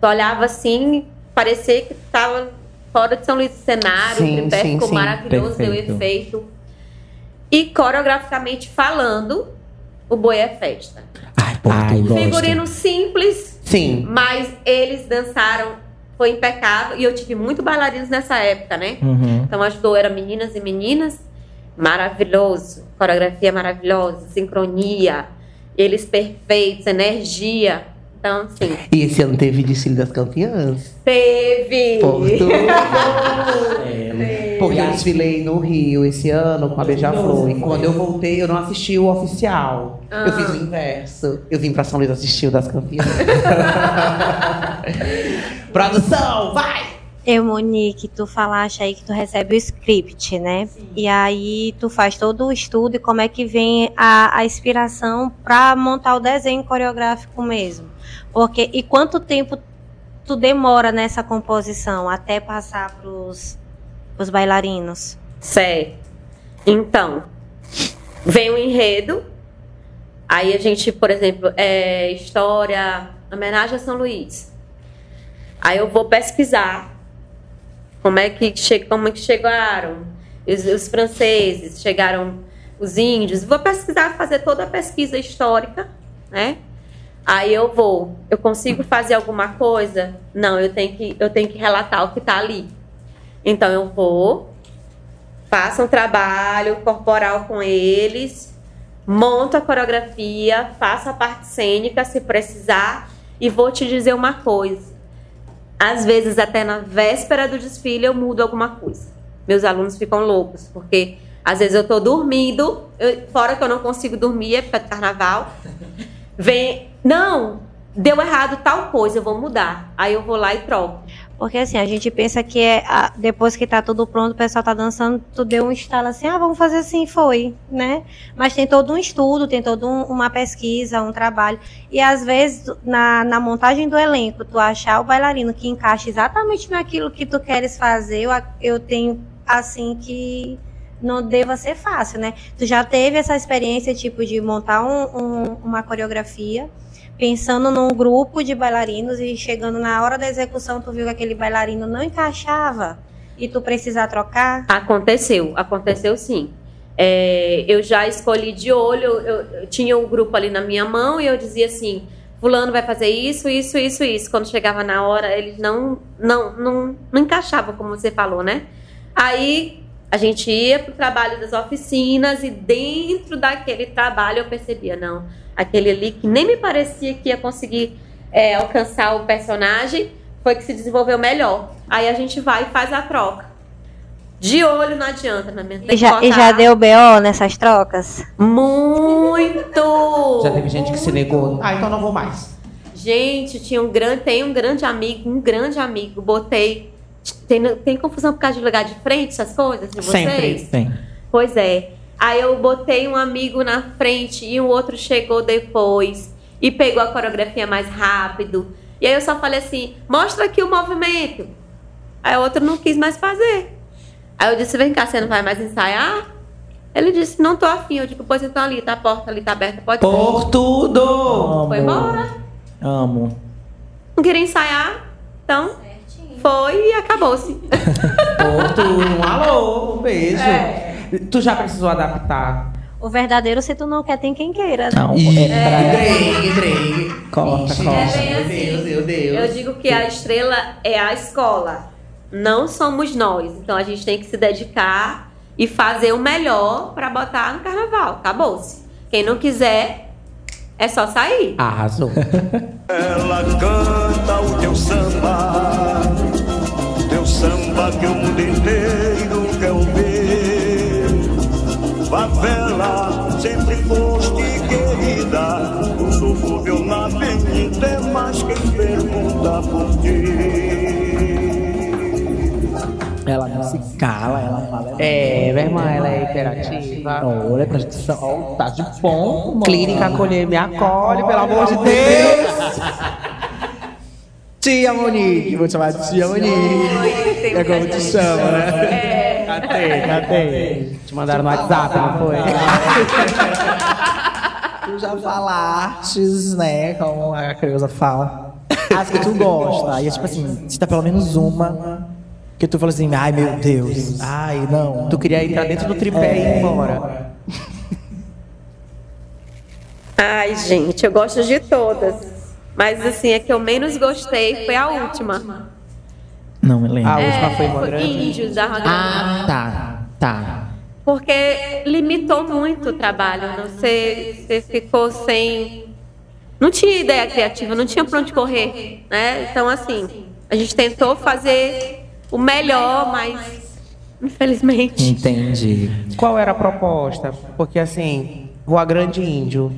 S5: Tu olhava assim, parecia que tava fora de São Luís do cenário,
S1: Sim,
S5: o tripé
S1: sim,
S5: ficou
S1: sim.
S5: maravilhoso,
S2: Perfeito.
S5: deu efeito. E coreograficamente falando, o boi é festa.
S2: Ai, pô,
S1: Ai,
S2: gosto.
S5: Figurino simples,
S1: Sim.
S5: mas eles dançaram, foi impecável. E eu tive muito bailarinos nessa época, né?
S2: Uhum.
S5: Então ajudou, era meninas e meninas. Maravilhoso. Coreografia maravilhosa, sincronia, eles perfeitos, energia. Então, sim.
S1: E esse ano teve desfile das campeãs.
S5: Teve!
S1: Por tudo. Porque eu desfilei no Rio esse ano com a Beija-Flor. E quando eu voltei, eu não assisti o oficial. Eu
S5: Ah.
S1: fiz o inverso. Eu vim pra São Luís assistir o das campeãs. Produção, vai!
S6: Eu, Monique, tu falaste aí que tu recebe o script, né? E aí tu faz todo o estudo e como é que vem a, a inspiração para montar o desenho coreográfico mesmo. Porque e quanto tempo tu demora nessa composição até passar pros, pros bailarinos?
S5: Certo. Então, vem o enredo. Aí a gente, por exemplo, é história, homenagem a São Luís. Aí eu vou pesquisar como é que, che como é que chegaram os, os franceses, chegaram os índios. Vou pesquisar, fazer toda a pesquisa histórica, né? Aí eu vou, eu consigo fazer alguma coisa? Não, eu tenho que, eu tenho que relatar o que está ali. Então eu vou, faço um trabalho corporal com eles, monto a coreografia, faço a parte cênica se precisar e vou te dizer uma coisa. Às vezes até na véspera do desfile eu mudo alguma coisa. Meus alunos ficam loucos porque às vezes eu tô dormindo, eu- fora que eu não consigo dormir é época de carnaval. Vem, não, deu errado tal coisa, eu vou mudar. Aí eu vou lá e troco.
S6: Porque assim, a gente pensa que é a- depois que tá tudo pronto, o pessoal tá dançando, tu deu um estalo assim, ah, vamos fazer assim, foi, né? Mas tem todo um estudo, tem toda um- uma pesquisa, um trabalho. E às vezes, na, na montagem do elenco, tu achar o bailarino que encaixa exatamente naquilo que tu queres fazer, eu, eu tenho assim que não deva ser fácil, né? Tu já teve essa experiência, tipo, de montar um- um- uma coreografia pensando num grupo de bailarinos e chegando na hora da execução, tu viu que aquele bailarino não encaixava e tu precisar trocar?
S5: Aconteceu, aconteceu sim. É, eu já escolhi de olho, eu, eu tinha um grupo ali na minha mão e eu dizia assim: Fulano vai fazer isso, isso, isso, isso. Quando chegava na hora, eles não, não, não, não encaixavam, como você falou, né? Aí a gente ia pro trabalho das oficinas e dentro daquele trabalho eu percebia: não, aquele ali que nem me parecia que ia conseguir é, alcançar o personagem foi que se desenvolveu melhor. Aí a gente vai e faz a troca. De olho não adianta, na minha
S6: E já, e já deu BO nessas trocas?
S5: Muito!
S1: Já teve gente que se negou. Ah, então não vou mais.
S5: Gente, tinha um grande, tem um grande amigo, um grande amigo. Botei. Tem, tem confusão por causa de lugar de frente, essas coisas de vocês?
S1: Sempre.
S2: Tem.
S5: Pois é. Aí eu botei um amigo na frente e o outro chegou depois e pegou a coreografia mais rápido. E aí eu só falei assim: mostra aqui o movimento. Aí o outro não quis mais fazer. Aí eu disse: vem cá, você não vai mais ensaiar? Ele disse: não tô afim. Eu digo: pois então ali, tá a porta ali, tá aberta, pode.
S1: Por tudo!
S2: Amo.
S5: Foi embora.
S2: Amo.
S5: Não queria ensaiar, então foi e acabou-se.
S1: Por tudo. Um alô, um beijo. Tu já precisou adaptar?
S6: O verdadeiro, se tu não quer, tem quem queira. né?
S2: Não,
S1: Ih,
S2: é,
S1: Drake, Drake.
S2: Corta, corta.
S5: É bem assim.
S1: Deus, meu Deus.
S5: Eu digo que a estrela é a escola, não somos nós. Então a gente tem que se dedicar e fazer o melhor para botar no carnaval. Acabou-se. Quem não quiser, é só sair.
S1: Arrasou.
S3: Ela canta o teu samba, teu samba que o mundo inteiro Favela sempre foste querida, o subúrbio na avenida é mais quem pergunta por ti.
S2: Ela não se cala, ela fala.
S1: É, minha irmã, ela é imperativa.
S2: Olha, presta atenção. Ó, tá de bom, mano.
S1: Clínica acolher, me acolhe, pelo amor de Deus.
S2: Tia Monique, vou te chamar de Tia Monique. É como te chama, né? Catei, catei.
S1: Te mandaram no WhatsApp, não foi?
S2: Tu já falastes, né? Como a Creuza fala. As que tu gosta. Aí é tipo assim, cita pelo menos uma que tu fala assim, ai meu Deus, ai não.
S1: Tu queria entrar dentro do tripé e ir embora.
S5: Ai, gente, eu gosto de todas. Mas assim, a que eu menos gostei foi a última.
S2: Não me lembro.
S1: A última
S5: É,
S1: foi uma grande.
S5: Índios da Roda
S2: Ah, tá. Tá.
S5: Porque limitou muito o trabalho. Não sei, você ficou sem. Não tinha ideia criativa, não tinha pra onde correr. Né? Então, assim, a gente tentou fazer o melhor, mas infelizmente.
S2: Entendi.
S1: Qual era a proposta? Porque assim, Rua Grande Índio.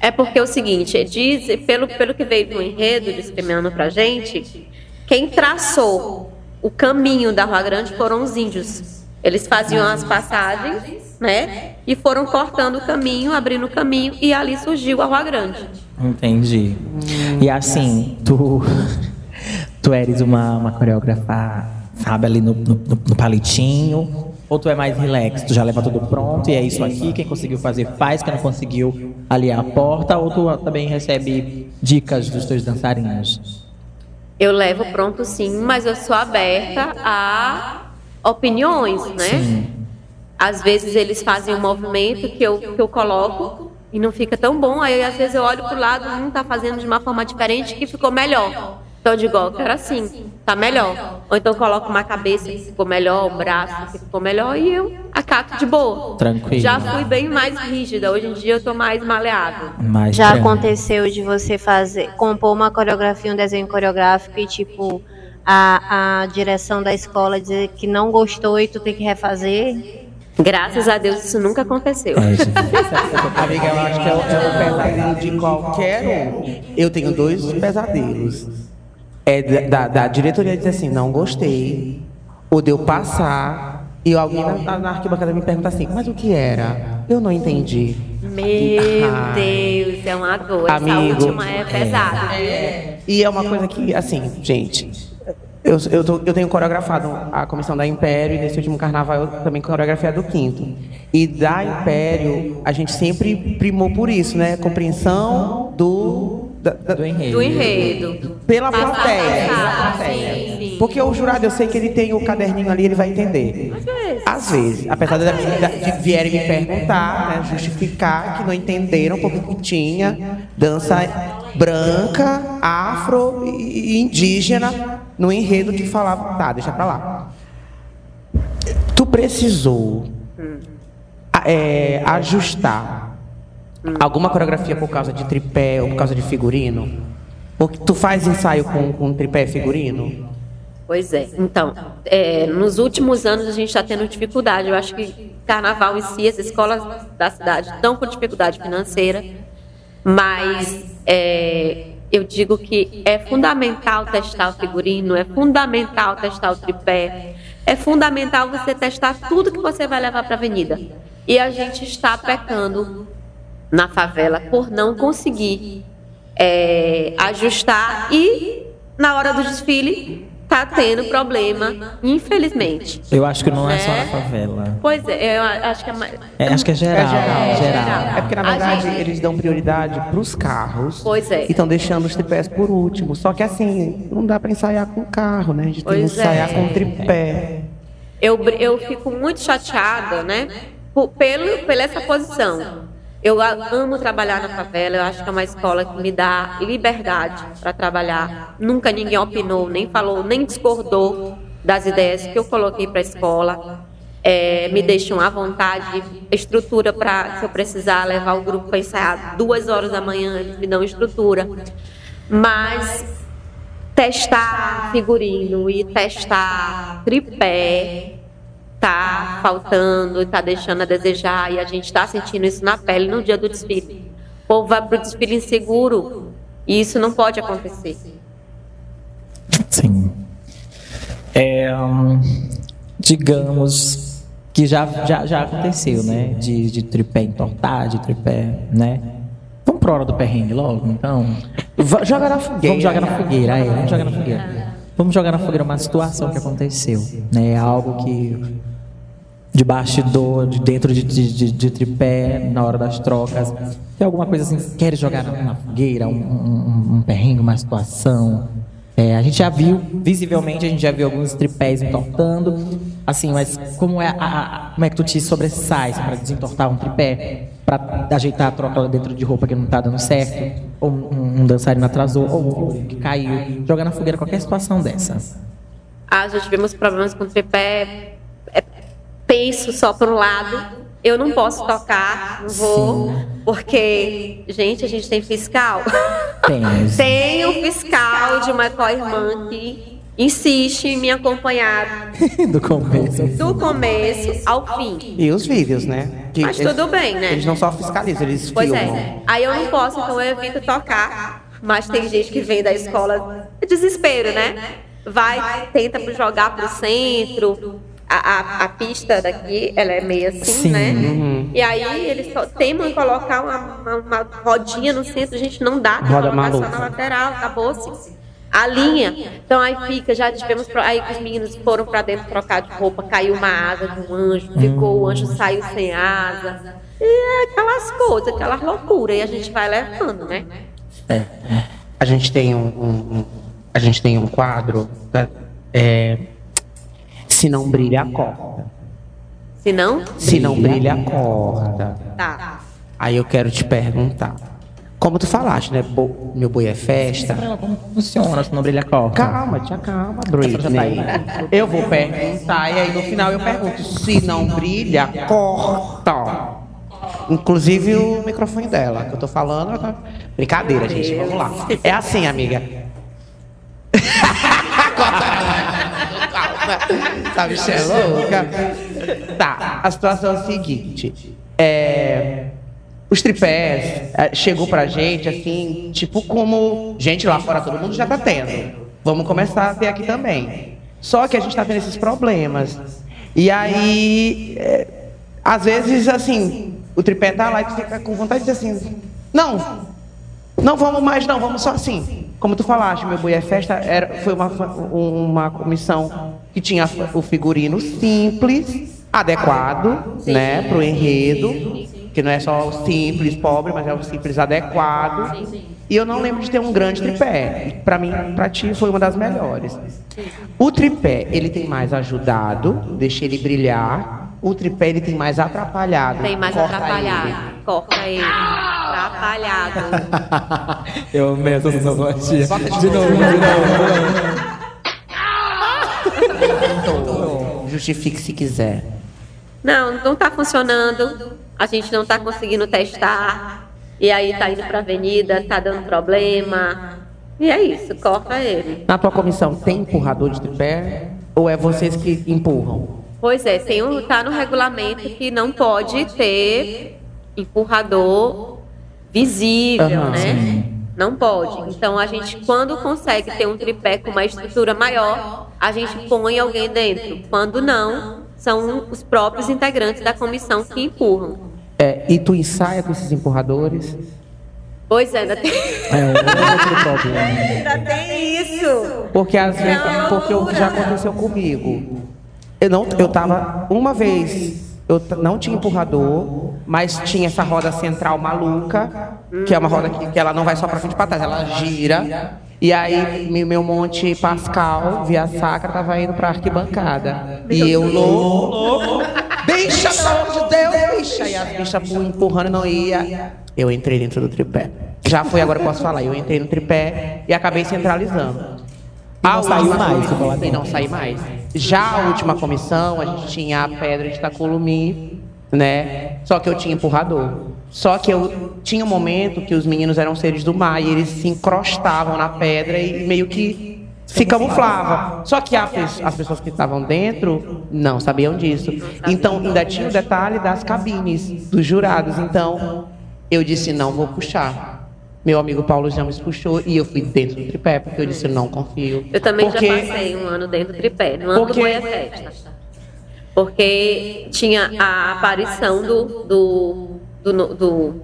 S5: É porque é o seguinte, diz, pelo, pelo que veio no enredo discriminando pra gente, quem traçou o caminho da Rua Grande foram os índios. Eles faziam as passagens, né? E foram cortando o caminho, abrindo o caminho, e ali surgiu a Rua Grande.
S2: Entendi. E assim, tu, tu eres uma, uma coreógrafa, sabe, ali no, no, no palitinho? Ou tu é mais relax? Tu já leva tudo pronto e é isso aqui, quem conseguiu fazer faz, quem não conseguiu ali é a porta? Ou tu também recebe dicas dos teus dançarinos?
S5: Eu levo pronto sim, mas eu sou aberta a opiniões, né? Às vezes eles fazem um movimento que eu, que eu coloco e não fica tão bom. Aí às vezes eu olho pro lado, um tá fazendo de uma forma diferente que ficou melhor. Então eu digo, ó, eu quero assim, tá melhor. Ou então eu coloco uma cabeça que ficou melhor, um braço que ficou melhor e eu acato de boa.
S2: Tranquilo.
S5: Já fui bem mais rígida, hoje em dia eu tô mais maleável.
S2: Mais
S6: Já
S2: tranquilo.
S6: aconteceu de você fazer, compor uma coreografia, um desenho coreográfico e tipo a, a direção da escola dizer que não gostou e tu tem que refazer?
S5: Graças a Deus isso nunca aconteceu.
S2: É, gente.
S1: Amiga, eu acho que é é o pesadelo de qualquer um. Eu tenho dois pesadelos. É da, da, diretoria dizer assim, não gostei. Ou de eu passar e alguém na, na, arquibancada me pergunta assim, mas o que era? Eu não entendi.
S5: Meu
S1: Ah.
S5: Deus, é uma dor. Essa
S1: Amigo.
S5: última é pesada.
S1: E é uma coisa que, assim, gente, eu, eu, tô- eu tenho coreografado a comissão da Império e nesse último carnaval eu também coreografei a do quinto. E da Império, a gente sempre primou por isso, né? Compreensão do. Da- da-
S2: Do enredo.
S5: Do enredo.
S1: pela
S5: Passar,
S1: plateia. pela plateia.
S5: sim, sim.
S1: Porque o jurado, eu sei que ele tem o caderninho ali, ele vai entender.
S5: Às vezes.
S1: Às vezes, apesar de, de, de vierem me perguntar, né, justificar que não entenderam porque que tinha dança branca, afro e indígena no enredo que falava, tá, deixa pra lá. Tu precisou a- é, ajustar alguma coreografia por causa de tripé ou por causa de figurino? Ou que tu faz ensaio com, com tripé e figurino?
S5: Pois é. Então, é, nos últimos anos a gente está tendo dificuldade. Eu acho que carnaval em si, as escolas da cidade estão com dificuldade financeira, mas é, eu digo que é fundamental testar o figurino, é fundamental testar o tripé, é fundamental você testar tudo que você vai levar para a avenida. E a gente está pecando na favela por não conseguir é, ajustar e na hora do desfile tá tendo problema, infelizmente.
S2: Eu acho que não é só na
S5: Né?
S2: favela.
S5: Pois é, eu acho que é mais.
S2: É, acho que é geral.
S1: É geral.
S2: geral.
S1: É porque, na verdade,
S5: gente-
S1: eles dão prioridade pros carros.
S5: Pois é.
S1: E estão deixando os tripés por último. Só que, assim, não dá pra ensaiar com carro, né? A gente tem que
S5: Pois
S1: ensaiar
S5: é.
S1: com tripé.
S5: Eu, eu fico muito chateada, né? Por, pelo, pela essa posição. Eu amo trabalhar na favela, eu acho que é uma escola que me dá liberdade para trabalhar. Nunca ninguém opinou, nem falou, nem discordou das ideias que eu coloquei para a escola. É, me deixam à vontade, estrutura para, se eu precisar levar o grupo para ensaiar duas horas da manhã, eles me dão estrutura. Mas testar figurino e testar tripé tá faltando e tá deixando a desejar e a gente tá sentindo isso na pele no dia do desfile. O povo vai pro desfile inseguro e isso não pode acontecer.
S2: Sim. É, hum, digamos que já, já, já aconteceu, né? De, de tripé entortar, de tripé, né? Vamos pra hora do perrengue logo, então?
S1: Va- Joga na fogueira.
S2: Vamos jogar na fogueira, é, vamos jogar na fogueira. Vamos jogar na fogueira uma situação que aconteceu, né? Algo que de bastidor, de dentro de, de, de- tripé, na hora das trocas. Tem alguma coisa assim, quer jogar na, na fogueira, um, um, um perrengue, uma situação? É, a gente já viu, visivelmente, a gente já viu alguns tripés entortando. Assim, mas como é, a, a- como é que tu te sobressai para desentortar um tripé? Para ajeitar a troca lá dentro de roupa que não tá dando certo? Ou um, um dançarino atrasou, ou um que caiu. Jogar na fogueira qualquer situação dessa.
S5: Ah, já tivemos problemas com tripé. É, penso só para um lado. Eu não posso tocar, não vou, porque, gente, a gente tem fiscal.
S2: Temos.
S5: tem um fiscal de uma co-irmã que insiste em me acompanhar
S2: Do começo.
S5: do começo ao fim.
S1: E os vídeos, né? Que
S5: Mas
S1: eles-
S5: tudo bem, né?
S1: Eles não só fiscalizam, eles
S5: Pois
S1: filmam.
S5: é. Aí eu não posso, então eu evito tocar. Mas tem gente que vem da escola. É desespero, né? Vai, tenta jogar pro centro. A, a, a pista daqui, ela é meio assim,
S2: Sim.
S5: né?
S1: Uhum.
S5: E aí eles só temam em colocar uma, uma, uma rodinha no centro, gente, não dá pra
S1: Roda
S5: colocar só na lateral, acabou-se. A linha. Então aí fica, já tivemos. Aí os meninos foram pra dentro trocar de roupa, caiu uma asa de um anjo, ficou, o anjo saiu sem asa. E é aquelas coisas, aquelas loucuras, e a gente vai levando, né?
S1: É. A gente tem um, um- um- a gente tem um quadro tá? é, se não brilha corta.
S5: Se não,
S1: Se não brilha corta.
S5: tá.
S1: Aí eu quero te perguntar. Como tu falaste, né? Bo- meu boi é festa.
S2: Como funciona se não brilha a copa?
S1: Calma, tia, calma, Britney. Eu vou perguntar e aí no final eu pergunto: se não brilha, corta. Inclusive o microfone dela, que eu tô falando. eu tô- Brincadeira, gente, vamos lá. É assim, amiga. Tá bicha é louca? Tá, a situação é a seguinte. É, os tripés é, chegou pra gente assim, tipo como gente lá fora todo mundo já tá tendo. Vamos começar a ter aqui também. Só que a gente tá tendo esses problemas. E aí, é, às vezes assim, o tripé tá lá e tu fica com vontade de dizer assim, não, não vamos mais, não, vamos só assim. Como tu falaste, meu boi é festa, era, foi uma, uma comissão que tinha o figurino simples, adequado, né, pro enredo. Que não é só o simples pobre, mas é o simples adequado. E eu não lembro de ter um grande tripé. Pra mim, pra ti, foi uma das melhores. O tripé, ele tem mais ajudado, deixa ele brilhar. O tripé, ele tem mais atrapalhado.
S5: Tem mais
S1: corta
S5: atrapalhado.
S1: ele.
S5: Corta ele. Atrapalhado.
S2: Eu amei essa sonoplastia.
S1: De
S2: novo, de novo, de novo.
S1: Justifique se quiser.
S5: Não, não tá funcionando. A gente não tá conseguindo testar. E aí tá indo pra avenida, tá dando problema. E é isso, corta ele.
S1: Na tua comissão tem empurrador de tripé? Ou é vocês que empurram?
S5: Pois é, tem um, tá no regulamento que não pode ter empurrador visível,
S1: Aham,
S5: né? Não pode. Então a gente, quando consegue ter um tripé com uma estrutura maior, a gente põe alguém dentro. Quando não, são os próprios integrantes da comissão que empurram.
S1: É, e tu ensaia com esses empurradores?
S5: Pois é, ainda tem,
S2: É um outro problema.
S5: ainda tem isso.
S1: Porque às vezes,
S5: Não.
S1: porque o que já aconteceu comigo. Eu não, eu tava uma vez, eu não tinha empurrador, mas tinha essa roda central maluca, que é uma roda que, que ela não vai só pra frente e pra trás, ela gira. E aí me- meu monte Pascal, via sacra, tava indo pra arquibancada. E eu louco, bicha, pelo amor de Deus, bicha. E as bichas pu- empurrando e não ia. Eu entrei dentro do tripé. Já foi, agora eu posso falar. Eu entrei no tripé e acabei centralizando.
S2: E não saiu mais,
S1: E não saí mais. Já a última comissão, a gente tinha a pedra de Taculumi, né? Só que eu tinha empurrador. Só que eu tinha um momento que os meninos eram seres do mar e eles se encrostavam na pedra e meio que se camuflava. Só que a as pessoas que estavam dentro não sabiam disso. Então ainda tinha o detalhe das cabines dos jurados. Então eu disse não vou puxar. Meu amigo Paulo James puxou e eu fui dentro do tripé, porque eu disse não confio.
S5: Eu também
S1: Porque-
S5: já passei um ano dentro do tripé, no ano
S1: Porque-
S5: do Boia Festa. Porque tinha a aparição do. do. Do, no- do,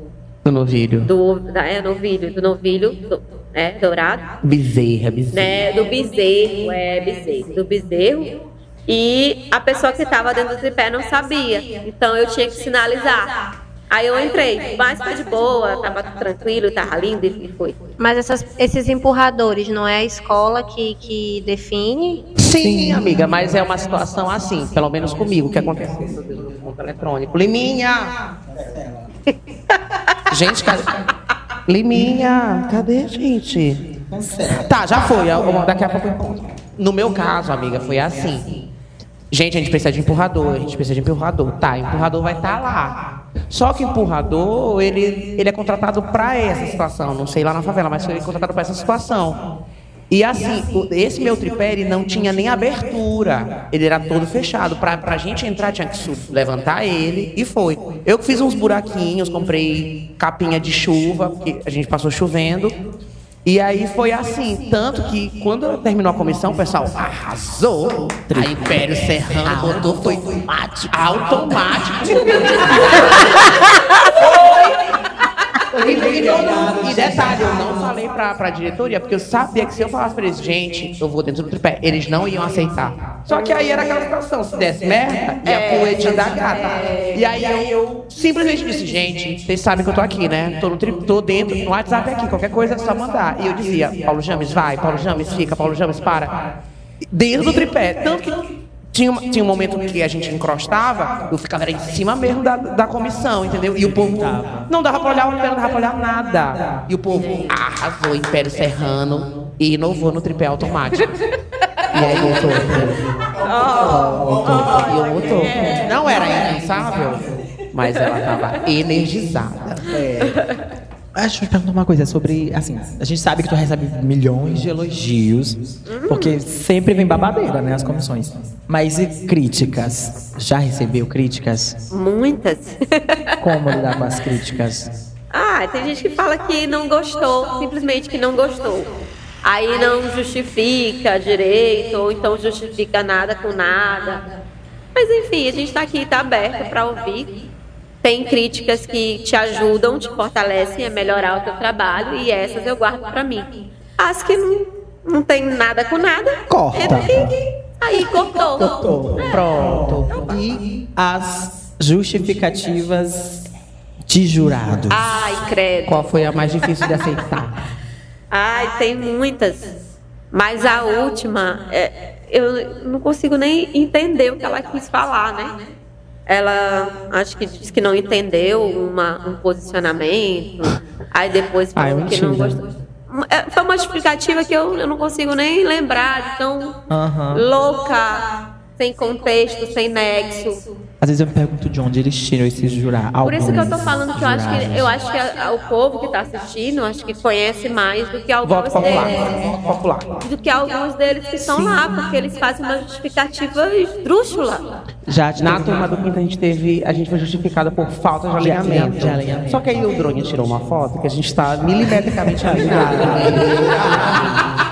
S1: Do novilho.
S5: do da, é, novilho, do novilho, do, é, dourado,
S1: Bezerra, bezerra.
S5: né? Do bezerro, é, bezerro. Do bezerro. E a pessoa que estava dentro do tripé não sabia. Então eu tinha que sinalizar. Aí eu entrei, mas foi de boa, tava tranquilo, tava lindo e foi.
S6: Mas essas- esses empurradores, não é a escola que, que define?
S1: Sim, amiga, mas é uma situação assim, pelo menos comigo, que aconteceu no. Liminha! Gente, cadê? Liminha, cadê, gente? Tá, já foi, daqui a pouco. No meu caso, amiga, foi assim. Gente, a gente precisa de empurrador, a gente precisa de empurrador. Tá, empurrador vai estar lá. Só que empurrador, ele, ele é contratado para essa situação. Não sei lá na favela, mas foi contratado para essa situação. E assim, o- esse meu tripé, ele não tinha nem abertura. Ele era todo fechado. Pra, pra gente entrar, tinha que levantar ele e foi. Eu que fiz uns buraquinhos, comprei capinha de chuva, porque a gente passou chovendo. E aí foi assim, tanto que quando terminou a comissão, o pessoal arrasou. A Império Serrano botou, foi automático. Automático. E, e todo- e detalhe, eu não falei pra, pra diretoria, porque eu sabia que se eu falasse pra eles, gente, eu vou dentro do tripé, eles não iam aceitar. Só que aí era aquela situação, se desse merda, ia pro Edinho da gata. E aí eu, eu simplesmente disse, gente, vocês sabem que eu tô aqui, né? Tô, no tri, tô dentro, no WhatsApp aqui, qualquer coisa é só mandar. E eu dizia, Paulo James, vai, Paulo James, fica, Paulo James, para. Dentro do tripé. Tanto que tinha, tinha um momento que a gente encrostava, eu ficava em cima mesmo da, da comissão, entendeu? E o povo não dava pra olhar o não dava pra olhar nada. E o povo arrasou Império Serrano e inovou no tripé automático. E aí voltou. E eu voltou. Não era incansável, mas ela tava energizada.
S2: Deixa eu te perguntar uma coisa sobre, assim, a gente sabe que tu recebe milhões de elogios, porque sempre vem babadeira, né, as comissões. Mas e críticas? Já recebeu críticas?
S5: Muitas.
S2: Como lidar com as críticas?
S5: Ah, tem gente que fala que não gostou, simplesmente que não gostou. Aí não justifica direito, ou então justifica nada com nada. Mas enfim, a gente está aqui, está aberto para ouvir. Tem críticas que te ajudam, te fortalecem a melhorar o teu trabalho, e essas eu guardo para mim. As que não, não tem nada com nada,
S2: Corta.
S5: é aí cortou.
S2: Pronto. E as justificativas de jurados?
S5: Ai, credo.
S1: Qual foi a mais difícil de aceitar?
S5: Ai, tem muitas. Mas a última, é, eu não consigo nem entender o que ela quis falar, né? Ela acho que disse que não entendeu uma- um posicionamento, aí depois
S1: Ai,
S5: falou que não
S1: mentira.
S5: gostou. É, Foi uma justificativa que eu, eu não consigo nem lembrar, de tão louca, sem contexto, sem nexo.
S2: Às vezes eu me pergunto de onde eles tiram esses jurados.
S5: Por isso que eu tô falando que eu acho que, eu acho que a- a- o povo que está assistindo, acho que conhece mais do que alguns
S1: Voto popular.
S5: deles.
S1: Voto popular.
S5: do que alguns deles que estão lá, porque eles fazem uma justificativa esdrúxula.
S2: Já
S1: Na turma do quinto a gente teve, a gente foi justificada por falta de alinhamento.
S2: de alinhamento.
S1: Só que aí o drone tirou uma foto que a gente está milimetricamente alinhado.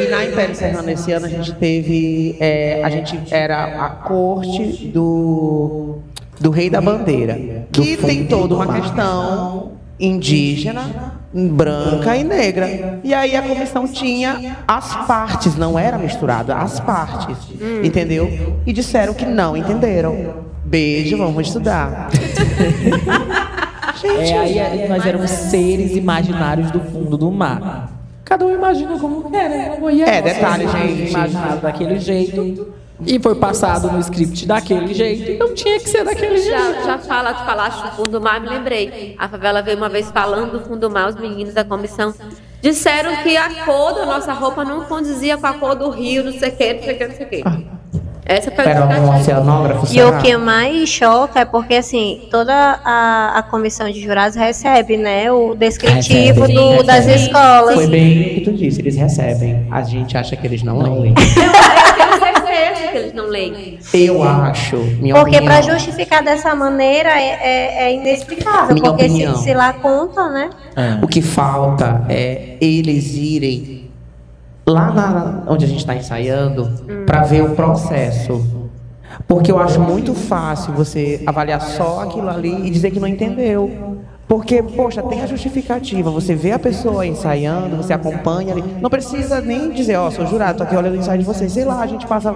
S1: E na Império Serrano esse ano a gente teve, é, a gente era a corte do, do rei da bandeira, que tem toda uma questão indígena, branca e negra. E aí a comissão tinha as partes, não era misturado, as partes, entendeu? E disseram que não entenderam. Beijo, vamos estudar.
S2: É, aí, aí nós éramos seres imaginários do fundo do mar. Cada um imagina como quer, né? Como ia.
S1: É, detalhe,
S2: Vocês
S1: gente.
S2: Imaginaram daquele jeito e foi passado no script daquele jeito, então tinha que ser daquele jeito.
S5: Já, já fala, tu falaste do fundo do mar, me lembrei. A favela veio uma vez falando do fundo do mar, os meninos da comissão disseram que a cor da nossa roupa não condizia com a cor do rio, não sei o que, não sei o que, não sei o que. Essa foi
S1: Era um oceanógrafo,
S6: E o que mais choca é porque, assim, toda a, a comissão de jurados recebe, né, o descritivo
S2: Recebe,
S6: do- das
S2: recebe.
S6: escolas.
S1: Foi bem o que tu disse, eles recebem. A gente acha que eles não leem.
S5: Eu tenho certeza que eles não leem.
S1: Eu acho, minha
S6: Porque para justificar dessa maneira é, é- é inexplicável.
S1: Minha
S6: porque se, se lá conta, né?
S1: O que falta é eles irem lá na, onde a gente está ensaiando para ver o processo. Porque eu acho muito fácil você avaliar só aquilo ali e dizer que não entendeu. Porque, poxa, tem a justificativa. Você vê a pessoa ensaiando, você acompanha ali. Não precisa nem dizer, ó, sou jurado, tô aqui olhando o ensaio de vocês. Sei lá, a gente passa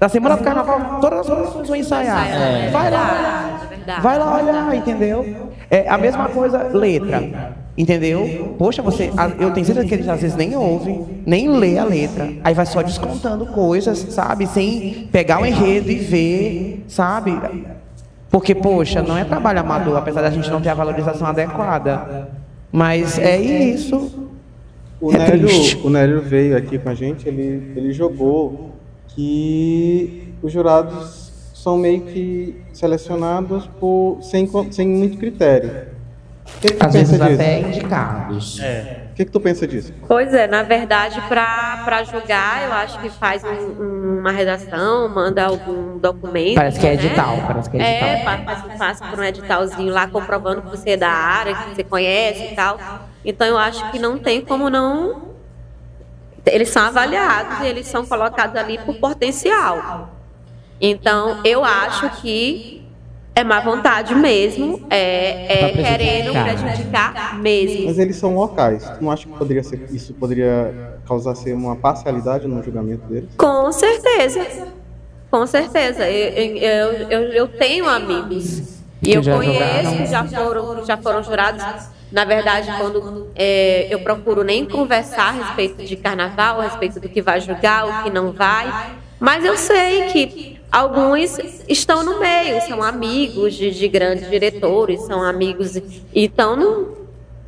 S1: Da semana do carnaval, todas as profissões vão ensaiar.
S5: É,
S1: Vai lá,
S5: é.
S1: Vai lá olhar, entendeu? É a mesma coisa, letra. Entendeu? Poxa, você. Eu tenho certeza que eles às vezes nem ouvem, nem lê a letra. Aí vai só descontando coisas, sabe? Sem pegar o enredo e ver, sabe? Porque, poxa, não é trabalho amador, apesar da gente não ter a valorização adequada. Mas é isso.
S7: O
S1: É
S7: Nélio, o Nélio veio aqui com a gente, ele, ele jogou que os jurados são meio que selecionados por, sem, sem muito critério. O que, que tu
S1: Às
S7: pensa
S1: vezes
S7: disso?
S1: até indicados.
S7: O que, que tu pensa disso?
S5: Pois é, na verdade, para julgar, eu acho que faz um- um- uma redação, manda algum documento.
S1: Parece que é
S5: né?
S1: edital, parece que é edital.
S5: É, pa- faz, faz por um editalzinho lá comprovando que você é da área, que você conhece e tal. Então eu acho que não tem como não. Eles são avaliados e eles são colocados ali por potencial. Então eu acho que é má vontade mesmo, é, é
S1: Pra
S5: querendo
S1: prejudicar,
S5: mesmo.
S7: Mas eles são locais. Tu não acha que poderia ser, isso poderia causar ser uma parcialidade no julgamento deles?
S5: Com certeza. Com certeza. Eu, eu, eu, eu tenho amigos. E
S1: Que
S5: eu
S1: já
S5: conheço que já foram, já foram jurados. Na verdade, quando é, eu procuro nem conversar a respeito de carnaval, a respeito do que vai julgar, o que não vai. Mas eu sei que alguns estão no meio, são amigos de, de grandes diretores, são amigos. Então, não,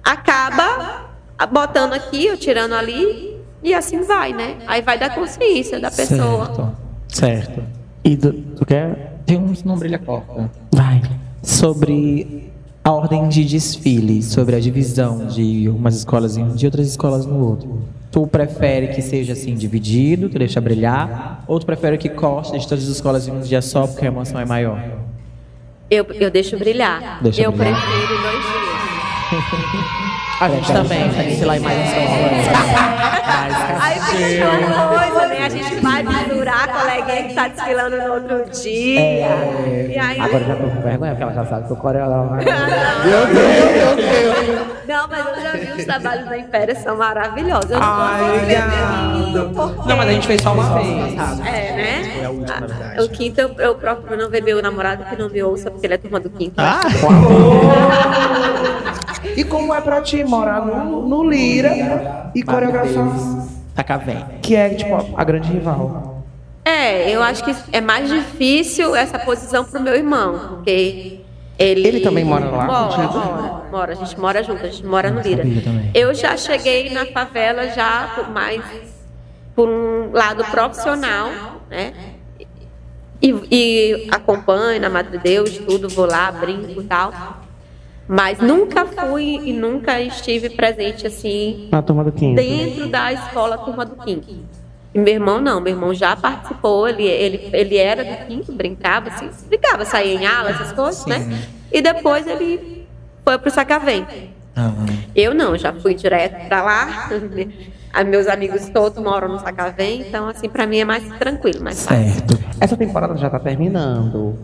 S5: acaba botando aqui ou tirando ali e assim vai, né? Aí vai da consciência da pessoa.
S2: Certo. Certo. E tu, tu quer? Tem um não brilha copa.
S1: Vai.
S2: Sobre a ordem de desfile, sobre a divisão de umas escolas em um de outras escolas no outro. Tu prefere que seja assim dividido, que deixa brilhar, ou tu prefere que corte de todas as escolas em um dia só porque a emoção é maior?
S5: Eu, eu deixo brilhar.
S2: Deixa
S5: eu
S2: brilhar.
S5: prefiro dois dias.
S1: A gente também, tem que se lá em mais
S5: Aí fica uma coisa, né? A gente vai misturar a coleguinha que tá desfilando no outro dia. E aí.
S1: Agora já tô com vergonha, porque ela já sabe que o coreógrafo.
S5: Não, mas eu já vi os trabalhos da Império, são maravilhosos. Eu não
S1: Ai,
S5: posso
S1: obrigado.
S5: porque-
S1: Não, mas a gente fez só uma vez.
S5: É, né? Ah, O quinto eu, eu procuro não ver meu namorado que não me ouça, porque ele é turma do quinto.
S1: Ah. E como é pra ti morar no, no Lira e coreografar?
S2: Vem.
S1: Que é, tipo, a grande rival.
S5: É, eu acho que é mais difícil essa posição pro meu irmão, porque ele.
S1: Ele também mora lá
S5: Mora,
S1: contigo?
S5: mora, mora. A gente mora junto, a gente mora no Lira. Eu já cheguei na favela já por mais por um lado profissional, né? E, e acompanho na Madre Deus, tudo, vou lá, brinco e tal. Mas nunca fui e nunca estive presente assim
S1: Na turma do quinto.
S5: dentro da escola Turma do Quinto. E meu irmão não, meu irmão já participou, ele, ele, ele era do Quinto, brincava, assim, brincava, saía em aula, essas coisas, né? E depois ele foi pro Sacavém. Eu não, já fui direto pra lá. Meus amigos todos moram no Sacavém, então assim, pra mim é mais tranquilo, mais fácil.
S2: Certo.
S1: Essa temporada já tá terminando.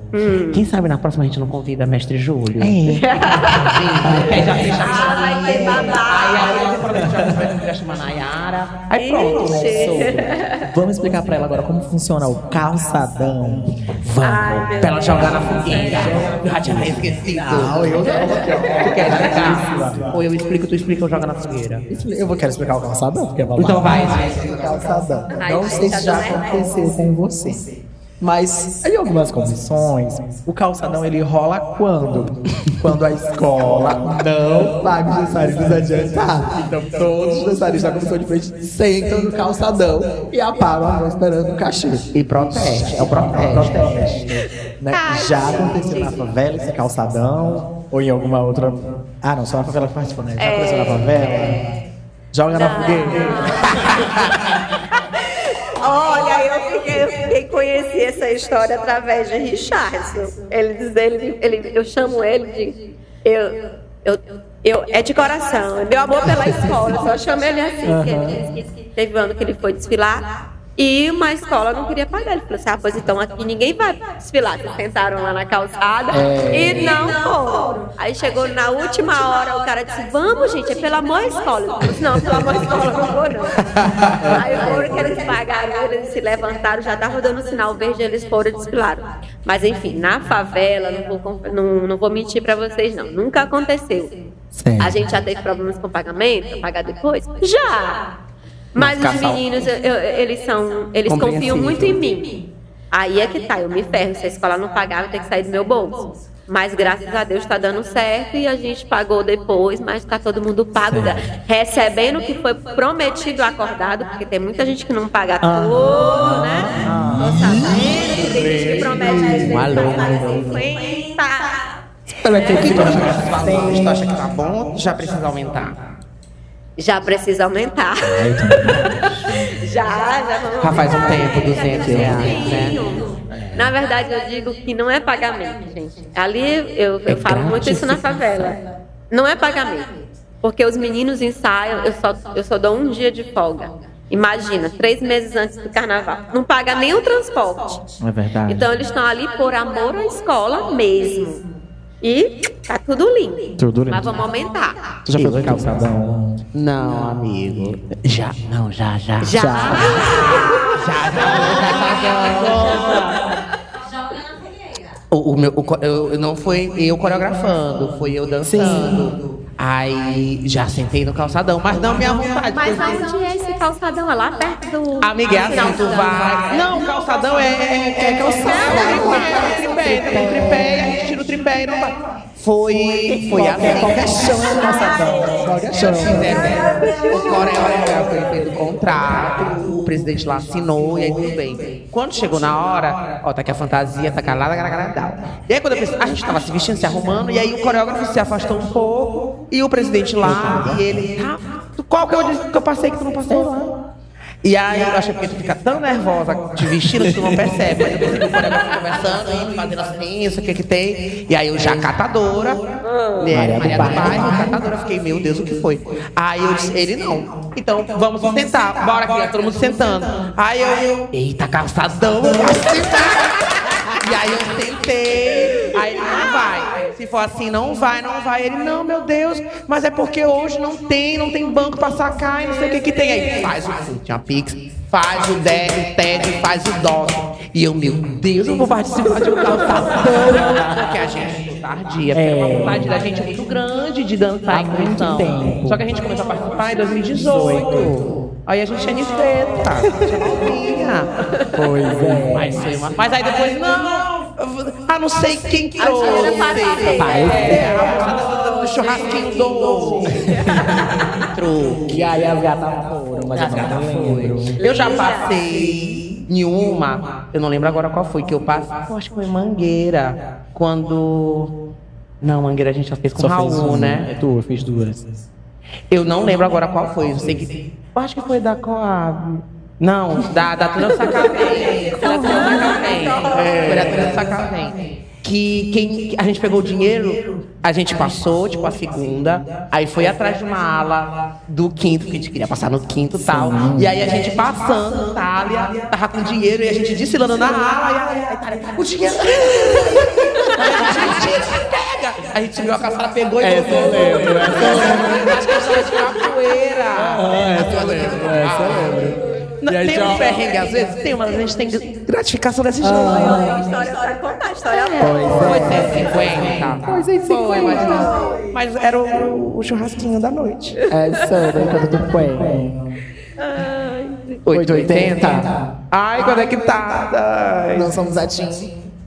S1: Quem sabe na próxima a gente não convida a Mestre Júlio?
S2: É.
S1: Aí já fecha
S5: Ah, vai ter babado.
S1: Aí a outra temporada a gente já vai chamar Nayara. Aí pronto, né?
S5: Ixi.
S2: Vamos explicar pra ela agora como funciona o calçadão. Vamos.
S5: Ai,
S1: Pra ela jogar na fogueira. Eu já tinha esquecido. Não, eu não. Tu quer explicar? Ou eu explico, tu explica, eu jogo na fogueira.
S2: Eu vou quero explicar o calçadão, porque é babado.
S1: Então vai.
S2: O calçadão. Não sei se já
S5: é
S2: aconteceu com você. Mas em algumas comissões, o calçadão ele rola quando? Quando a escola não paga os mensaristas adiantados. Então todos os mensaristas da comissão de frente sentam no calçadão e apagam a mão esperando o cachê.
S1: E proteste, é o proteste.
S2: Né? Já aconteceu na favela esse calçadão? Ou em alguma outra. Ah, não, só na favela que participou, né? Já aconteceu na favela? Joga na fogueira.
S5: Olha, eu fiquei, conheci essa história através de Richardson. Ele diz, ele, ele, eu chamo ele de. Eu, eu, eu, é de coração, é meu amor pela escola. Só chamo ele assim. que teve um ano que ele foi desfilar E uma escola não queria pagar. Ele falou assim: ah, pois então aqui ninguém vai desfilar. Vocês sentaram lá na calçada e não foram. Aí chegou na última hora, o cara disse: vamos, gente, é pela amor escola. Ele falou assim: não, pela amor escola não vou, não. Aí foram que eles pagaram, eles se levantaram, já estava dando sinal verde, eles foram e desfilaram. Mas enfim, na favela, não vou, não, não vou mentir pra vocês, não. Nunca aconteceu.
S2: Certo.
S5: A gente já teve problemas com pagamento, pagar depois? Já! Mas os meninos, eu- eu- eles são. Eles confiam muito em mim. Aí é que tá, eu me ferro. Se a escola não pagar, vai ter que sair do meu bolso. Mas graças a Deus está dando certo e a gente pagou depois, mas está todo mundo pago, recebendo o que foi prometido acordado, porque tem muita gente que não paga tudo, né? Tô sabendo que tem gente que promete às vezes
S2: alô.
S5: pagar 50.
S1: O que tu acha desses valores? Tu acha que tá bom ou já precisa aumentar?
S5: Já precisa aumentar. já, já vamos
S1: Já faz um
S5: aumentar,
S1: tempo,
S5: né?
S1: 200 reais, né?
S5: Na verdade, eu digo que não é pagamento, gente. Ali eu, eu
S1: É
S5: falo muito isso na favela. Não é pagamento. Porque os meninos ensaiam, eu só, eu só dou um dia de folga. Imagina, três meses antes do carnaval. Não paga nem o transporte.
S2: É verdade.
S5: Então eles estão ali por amor à escola mesmo. E tá tudo lindo.
S2: Tudo lindo.
S5: Mas vamos aumentar.
S2: Tu já foi pro calçadão?
S1: Não, amigo. Já, não, já, já.
S5: Já.
S1: Já, já, O, o meu, o eu, não foi eu coreografando, foi eu dançando. Aí já sentei no calçadão, mas não minha vontade.
S5: Mas
S1: porque-
S5: onde é esse calçadão? É lá perto do.
S1: Amiga, é assim, tu vai. Não, calçadão é, é, é calçadão, é tripé, é um tripé, e a gente tira o tripé e não vai. Foi, foi assim.
S2: Qualquer chão é calçadão. Qualquer chão.
S1: Fizeram, o coreógrafo foi feito o contrato, o presidente lá assinou e aí tudo bem. Quando chegou na hora, ó, tá aqui a fantasia, tá calada, garagaradal. E aí quando eu pensei, a gente tava se vestindo, se arrumando, e aí o coreógrafo se afastou um pouco, e o presidente lá, e ele, tá, qual que eu disse que eu passei que tu não passou lá? E aí eu achei porque tu fica tão nervosa te vestindo que tu não percebe. Mas eu pensei que o coreógrafo conversando e fazendo assim, isso, o que que tem. E aí eu já catadora, né,
S2: Maria
S1: Maria,
S2: do Bairro.
S1: Bairro, catadora, fiquei, meu Deus, o que foi? Aí eu disse, ele não. Então vamos sentar, bora aqui, todo mundo sentando. Aí eu, eita, calçadão, eu vou sentar. E aí eu sentei, aí ele não vai. Se for assim, não vai, não vai. Ele, não, meu Deus, mas é porque hoje não tem, não tem banco pra sacar e não sei o que que tem. Aí faz o tinha Pix, faz o DER, o TED, faz o DOC. E eu, meu Deus, eu vou participar de um calçadão. Porque a gente é tardia, é uma vontade da gente muito grande de dançar em
S2: muito
S1: função.
S2: tempo.
S1: Só que a gente começou a participar em 2018. Aí a gente é de feta, a gente é novinha.
S2: Pois é.
S1: Mas, foi uma... Mas aí depois, não, ah, não sei quem trouxe.
S5: parceira.
S1: É, do, churrasquinho do truque.
S2: E aí a gata namoro, mas eu não lembro.
S1: Eu já passei em uma, eu não lembro agora qual foi, que eu passei, eu acho que foi Mangueira, quando... Não, Mangueira a gente já fez com
S2: Só
S1: Raul, né?
S2: É tu, eu fiz duas.
S1: Eu não lembro agora qual foi. Eu sei que. Eu acho que foi da Coab. Não, da, da Turma Sacavém. Foi da Turma Sacavém. Foi da Turma Sacavém. Que quem, a gente pegou o dinheiro, a gente passou, tipo, a segunda, aí foi atrás de uma ala do quinto, que a gente queria passar no quinto e tal. E aí a gente passando, Thalia, tava com dinheiro, e a gente desfilando na ala, e aí, aí Thalia, o dinheiro. A gente pega! A gente subiu a calçada, pegou e
S2: Essa eu lembro, essa eu lembro.
S1: Acho que eu de capoeira.
S2: Ah, essa eu lembro, essa eu lembro.
S1: Não,
S2: E aí
S1: tem
S2: já-
S1: um perrengue às vezes? Tem, mas a gente tem gratificação desse jeito.
S5: Tem história pra contar, história boa.
S1: Foi 150. Foi 150. Foi, mas, mas era o, o churrasquinho da noite.
S2: É sério, quando tu põe.
S1: 880? Ai, quando é que tá? Ai.
S2: Não somos a Tim.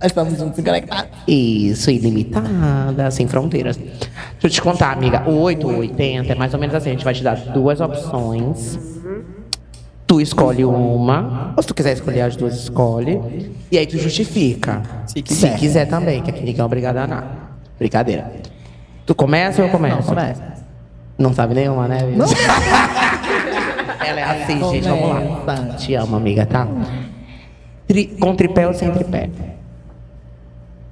S2: Estamos juntos e conectados.
S1: Isso, ilimitada, sem fronteiras. Deixa eu te contar, amiga. O 8 ou 80 é mais ou menos assim. A gente vai te dar duas opções. Tu escolhe uma, ou se tu quiser escolher as duas, escolhe. E aí tu justifica.
S2: Se quiser.
S1: Se quiser também, que aqui ninguém é obrigado a nada. Brincadeira. Tu começa ou eu começo?
S2: Não, começa.
S1: Não sabe nenhuma, né? Não. Ela é assim, gente. Vamos lá. Te amo, amiga, tá? Tri- com tripé ou sem tripé?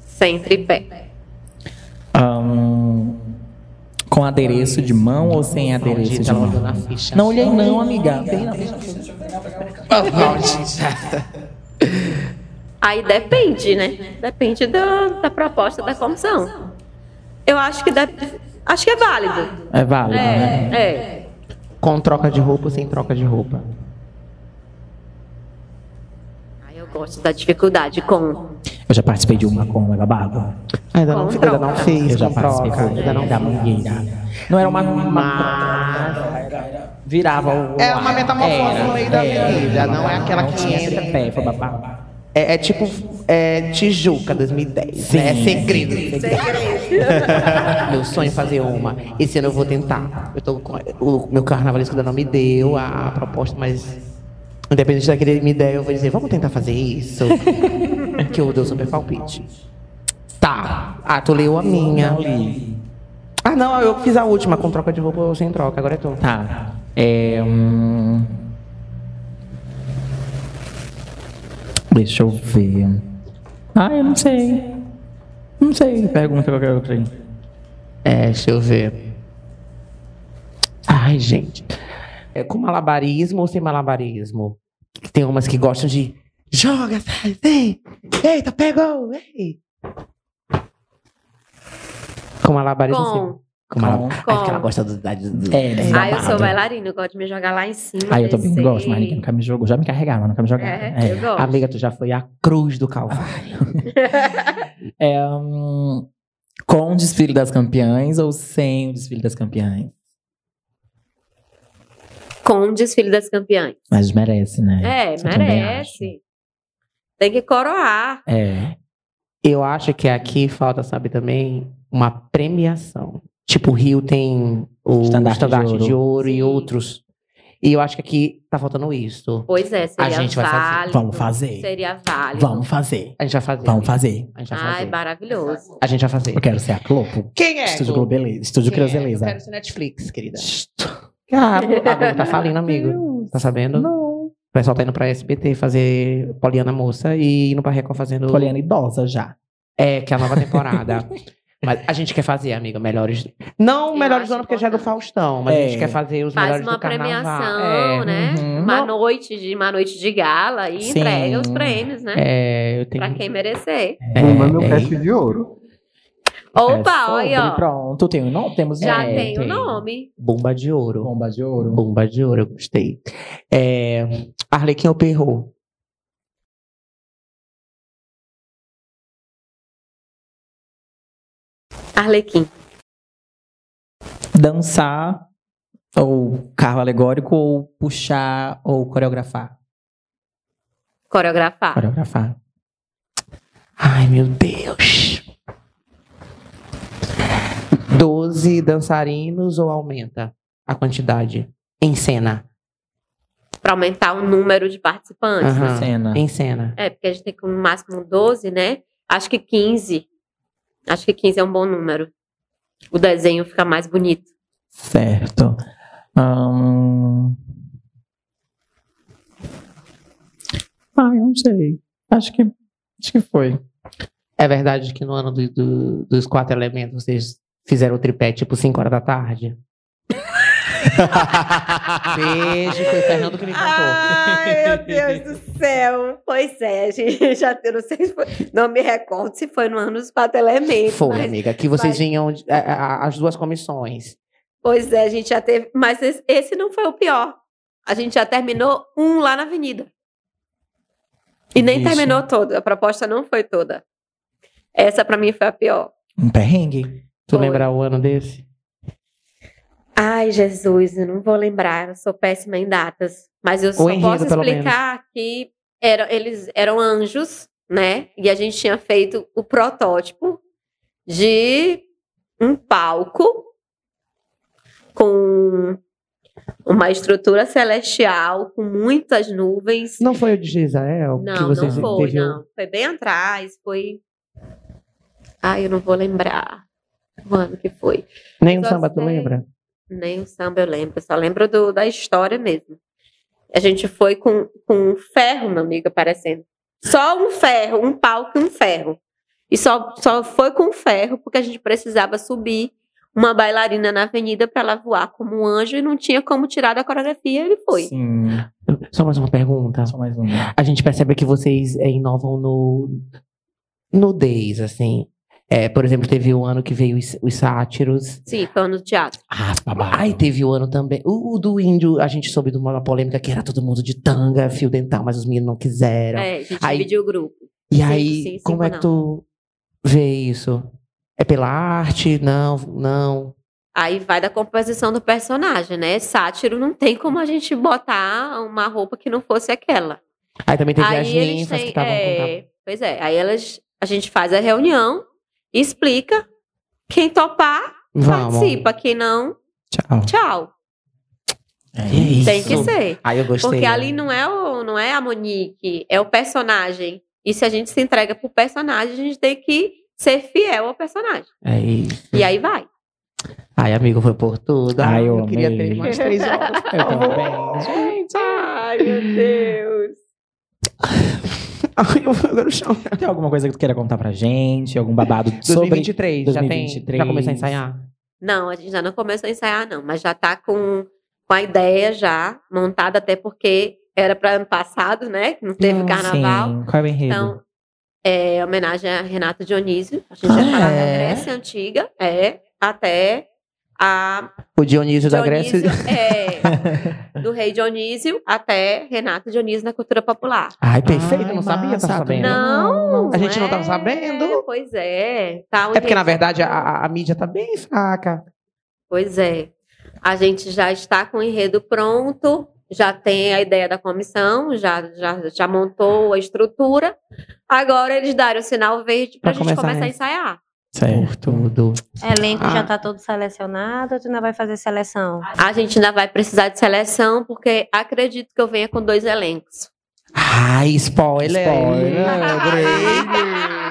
S5: Sem tripé.
S2: Ahn, com adereço de mão ou sem adereço de mão? Não olhei não, amiga. Na ficha.
S5: Aí depende, né? Depende da, da proposta da comissão. Eu acho que deve, acho que é válido.
S2: É válido, né?
S5: É, é.
S1: Com troca de roupa ou sem troca de roupa?
S5: Eu gosto da dificuldade com.
S2: Eu já participei de uma com o Mega Bago.
S1: Ainda não, ainda não fiz
S2: Eu já participei
S1: troca.
S2: com
S1: Ainda não
S2: da mangueira. Não era uma.
S1: Mas
S2: Virava o.
S1: É uma metamorfose no meio da avenida, não é aquela que
S2: tinha
S1: entra.
S2: tripé, foi babá.
S1: é, é tipo é, Tijuca 2010, né? É segredo. meu sonho é fazer uma. Esse ano eu vou tentar. Eu tô com, o meu carnavalesco ainda não me deu a, proposta, mas independente daquele ele me der, eu vou dizer, vamos tentar fazer isso. que eu dou super palpite. Tá. Ah, tu leu a minha.
S2: Não.
S1: Ah, não, eu fiz a última com troca de roupa ou sem troca, agora é tu.
S2: Tá. É. hum, Deixa eu ver. Ah, eu não sei. Não sei. Pergunta qualquer outra aí.
S1: É, deixa eu ver. Ai, gente. É com malabarismo ou sem malabarismo? Tem umas que gostam de. Joga, sai, vem! Eita, pegou! Ei! Com ou sem?
S5: Com.
S1: Com malabarismo.
S5: Com.
S1: Acho que ela gosta do. da- do-
S2: É,
S5: Ah, eu sou bailarina, eu gosto de me jogar lá em cima.
S2: Ah, eu também gosto, mas ninguém nunca me jogou. Já me carregaram, mas nunca me jogaram.
S5: É, eu gosto.
S1: Amiga, tu já foi a cruz do Calvário.
S2: É, hum, com o desfile das campeãs ou sem o desfile das campeãs?
S5: Com o desfile das campeãs.
S2: Mas merece, né?
S5: É, merece. Tem que coroar.
S2: É.
S1: Eu acho que aqui falta, sabe, também uma premiação. Tipo, o Rio tem o
S2: Estandarte
S1: estandarte,
S2: de
S1: de,
S2: Ouro.
S1: ouro. e outros. E eu acho que aqui tá faltando isso.
S5: Pois é, seria
S1: gente vai fazer.
S5: válido.
S2: Vamos fazer.
S5: Seria válido.
S2: Vamos fazer.
S1: A gente vai fazer.
S2: Vamos fazer.
S1: A gente vai
S5: Ai,
S1: fazer.
S5: maravilhoso.
S1: A gente vai fazer.
S2: Eu quero ser a Globo.
S1: Quem é?
S2: Estúdio
S1: Globo?
S2: Globeleza. Estúdio
S1: Quem é? Eu
S2: Creuseleza.
S1: quero ser Netflix, querida. Ah, a Globo tá falindo, amigo. Tá sabendo?
S2: Não.
S1: O pessoal tá indo pra SBT fazer Poliana Moça e indo pra Record fazendo.
S2: Poliana idosa já.
S1: É, que é a nova temporada. Mas a gente quer fazer, amiga, melhores. Não
S5: Eu
S1: melhores do ano, porque já é do Faustão, mas a
S2: É.
S1: gente quer fazer os
S5: Faz
S1: melhores
S5: uma
S1: do carnaval.
S5: premiação,
S1: é.
S5: né?
S2: uhum.
S5: Uma noite de uma noite de gala e
S2: Sim.
S5: entrega os prêmios, né?
S1: É, eu tenho.
S5: Pra quem merecer.
S1: É,
S7: Uma meu
S1: é,
S7: pet de ouro.
S5: Opa,
S2: É
S5: olha, ó.
S2: Pronto, tem o nome? Temos
S5: Já
S2: é,
S5: tem o nome.
S1: Bomba de ouro.
S2: Bomba de ouro.
S1: Bomba de ouro, eu gostei. É, Arlequim ou Perrot?
S5: Arlequim.
S2: Dançar ou carro alegórico ou puxar ou coreografar?
S5: Coreografar.
S2: Coreografar.
S1: Ai, meu Deus. Doze dançarinos ou aumenta a quantidade? Em cena.
S5: Pra aumentar o número de participantes.
S1: Aham.
S2: Cena.
S1: Em cena.
S5: É, porque a gente tem no máximo 12, né? Acho que 15. Acho que 15 é um bom número. O desenho fica mais bonito.
S2: Certo. Ahn... Ai, não sei. Acho que, acho que foi.
S1: É verdade que no ano do- do- dos quatro elementos vocês fizeram o tripé tipo 5 horas da tarde? Beijo, foi o Fernando que me contou.
S5: Ai, meu Deus do céu. Pois é, a gente já eu não sei se foi, não me recordo se foi no ano dos quatro elementos.
S1: Foi,
S5: mas-
S1: amiga, que vocês
S5: mas-
S1: vinham de- a- a- as duas comissões.
S5: Pois é, a gente já teve, mas esse, esse não foi o pior. A gente já terminou um lá na avenida. E nem
S2: Vixe.
S5: terminou todo, a proposta não foi toda. Essa pra mim foi a pior.
S2: Um perrengue.
S1: Tu
S5: Foi.
S1: lembra o ano desse?
S5: Ai, Jesus, eu não vou lembrar, eu sou péssima em datas. Mas eu só
S1: enredo,
S5: posso explicar que era, eles eram anjos, né? E a gente tinha feito o protótipo de um palco com uma estrutura celestial, com muitas nuvens.
S1: Não foi o de que
S5: Não, não
S1: vocês
S5: foi,
S1: teve o-
S5: não. Foi bem atrás, foi... Ai, eu não vou lembrar o ano que foi.
S1: Nem o samba, tu lembra?
S5: Nem o samba eu lembro, eu só lembro do- da história mesmo. A gente foi com, com um ferro, meu amigo, aparecendo. Só um ferro, um palco e um ferro. E só, só foi com ferro porque a gente precisava subir uma bailarina na avenida para ela voar como um anjo e não tinha como tirar da coreografia, ele foi.
S2: Sim.
S1: Só mais uma pergunta.
S2: Só mais uma.
S1: A gente percebe que vocês é, inovam no nudez, assim. É, por exemplo, teve o ano que veio os, os sátiros.
S5: Sim, foi no teatro.
S2: Ah, babado.
S1: Ai, teve o ano também. O, o do índio, a gente soube de uma polêmica que era todo mundo de tanga, fio dental, mas os meninos não quiseram.
S5: É, a gente
S1: Aí-
S5: dividiu o grupo.
S1: e
S5: cinco
S1: aí,
S5: cinco
S1: como é que tu vê isso? É pela arte? Não, não.
S5: Aí vai da composição do personagem, né? Sátiro não tem como a gente botar uma roupa que não fosse aquela.
S1: Aí também teve as
S5: aí eles
S1: ninfas
S5: têm.
S1: que estavam
S5: é, Pois é, aí elas, a gente faz a reunião, explica. Quem topar,
S1: Vamos.
S5: participa. Quem não,
S2: Tchau.
S5: tchau.
S2: É
S1: Isso.
S5: Tem que ser.
S1: Aí eu gostei.
S5: Porque ali não é, o, não é a Monique, é o personagem. E se a gente se entrega pro personagem, a gente tem que ser fiel ao personagem.
S1: É isso.
S5: E aí vai.
S1: Ai, amigo, foi por tudo.
S2: Ai, eu
S1: queria
S2: amei.
S1: ter mais três horas.
S2: Eu também. Gente.
S5: Ai, meu Deus.
S1: Ai, eu vou agora no chão.
S2: Tem alguma coisa que tu queira contar pra gente? Algum babado sobre
S1: 2023, já tem.
S2: 2023.
S1: Já começou a ensaiar?
S5: Não, a gente já não começou a ensaiar, não, mas já tá com, com a ideia já montada, até porque era para ano passado, né? Que não teve
S2: Hum,
S5: carnaval.
S2: Sim. Qual é o enredo?
S5: Então, é homenagem a Renato Dionísio. A gente vai
S1: Ah,
S5: falar da
S1: é?
S5: Grécia Antiga, é, até a
S1: O Dionísio, da
S5: Dionísio,
S1: Grécia.
S5: é, do rei Dionísio até Renato Dionísio na cultura popular.
S1: Ai, perfeito,
S2: Ai,
S1: não sabia, tá
S2: massa,
S1: sabendo?
S5: Não,
S1: A gente não tava
S5: é,
S1: sabendo.
S5: Pois é. Tá um
S1: É porque, na verdade, a, a- a mídia tá bem fraca.
S5: Pois é. A gente já está com o enredo pronto, já tem a ideia da comissão, já, já, já montou a estrutura. Agora eles deram o sinal verde para a
S1: Pra
S5: gente
S1: começar
S5: a
S1: a
S5: ensaiar.
S2: Certo.
S1: Tudo.
S6: Elenco
S1: Ah.
S6: já tá todo selecionado ou tu ainda vai fazer seleção?
S5: A gente ainda vai precisar de seleção, porque acredito que eu venha com dois elencos.
S1: Ai, spoiler.
S2: Spoiler,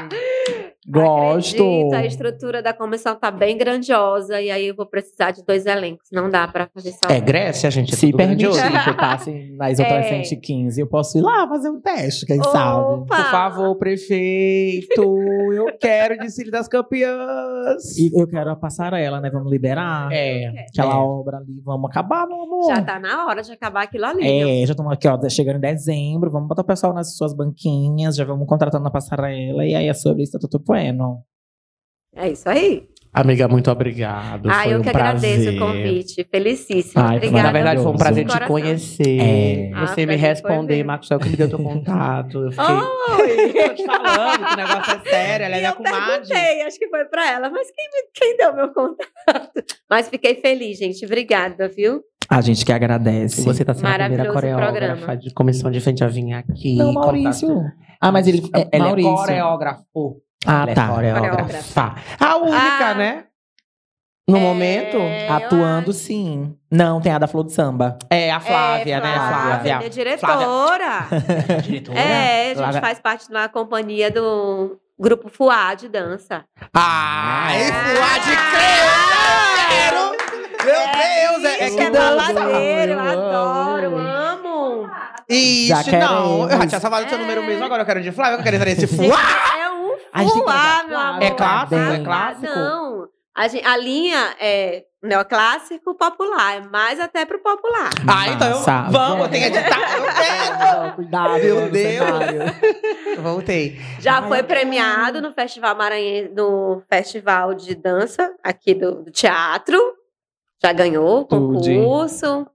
S2: Gosto.
S5: Acredito, a estrutura da comissão tá bem grandiosa e aí eu vou precisar de dois elencos. Não dá para fazer só.
S1: É Grécia, gente. É
S2: Se permitir que eu passe nas outras
S5: É.
S2: 115, eu posso ir lá fazer um teste, quem sabe?
S5: Opa!
S1: Por favor, prefeito. Eu quero desfile das campeãs.
S2: E eu quero a passarela, né? Vamos liberar.
S1: É.
S2: Aquela
S1: é.
S2: obra ali, vamos acabar, meu amor.
S5: Já tá na hora de acabar aquilo ali. viu?
S2: É, já estamos aqui, ó, chegando em dezembro, vamos botar o pessoal nas suas banquinhas, já vamos contratando na passarela, e aí é sobre isso, tá tudo bueno.
S5: É isso aí.
S1: Amiga, muito obrigado.
S5: Ah,
S1: foi
S5: eu
S1: um
S5: que
S1: prazer.
S5: agradeço o convite. Felicíssima.
S2: Ai,
S5: Obrigada.
S1: Na verdade, foi um prazer te conhecer.
S2: É.
S1: Você
S5: Ah,
S1: me
S5: prazer foi
S1: responder. Marcos, que me deu teu contato. Eu fiquei.
S5: Oi!
S1: Tô te falando que o negócio é sério, ela é
S5: E
S1: minha
S5: eu
S1: comadre.
S5: perguntei, acho que foi pra ela, mas quem, me- quem deu meu contato? Mas fiquei feliz, gente. Obrigada, viu?
S2: A gente que agradece.
S1: E você tá sendo a primeira coreógrafa
S5: programa.
S1: de comissão de frente a vir aqui.
S2: Não, Maurício.
S1: tudo.
S2: Ah, mas ele é,
S1: Ela
S2: Maurício.
S1: é coreógrafo.
S2: Ah,
S1: Ela é
S2: tá.
S1: coreógrafa. A única,
S5: Ah.
S1: né? No
S5: É,
S1: momento.
S2: Atuando,
S5: acho.
S2: sim. Não, tem a da Flor do Samba.
S1: É a Flávia,
S5: é,
S1: né?
S5: Flávia,
S1: Flávia.
S5: É diretora.
S1: Diretora.
S5: É, a gente
S1: Flávia.
S5: faz parte de uma companhia do grupo Fuá de dança.
S1: Ai,
S5: Ah.
S1: Fuá de quero! Meu Deus, é, é
S5: Isso,
S1: que
S5: é
S1: dança.
S5: babadeiro, eu adoro,
S1: amo. Ixi,
S2: Já
S1: não.
S2: queremos.
S1: Eu já tinha salvado o seu
S5: É.
S1: número mesmo, agora eu quero de Flávia, eu quero entrar nesse Fuá.
S5: É
S2: A gente tem que
S5: fuá,
S2: cantar
S5: meu
S2: Flávia.
S5: amor.
S1: É clássico, é clássico.
S5: Não, a, gen- a linha é neoclássico popular, é mais até pro popular.
S1: Ah, então eu, vamos, eu tenho que editar, eu quero.
S2: Cuidado,
S1: Meu Deus. Voltei.
S5: Já
S2: Ai,
S5: foi premiado no Festival Maranhense, no Festival de Dança aqui do, do teatro. Já ganhou
S2: Tudo.
S5: concurso.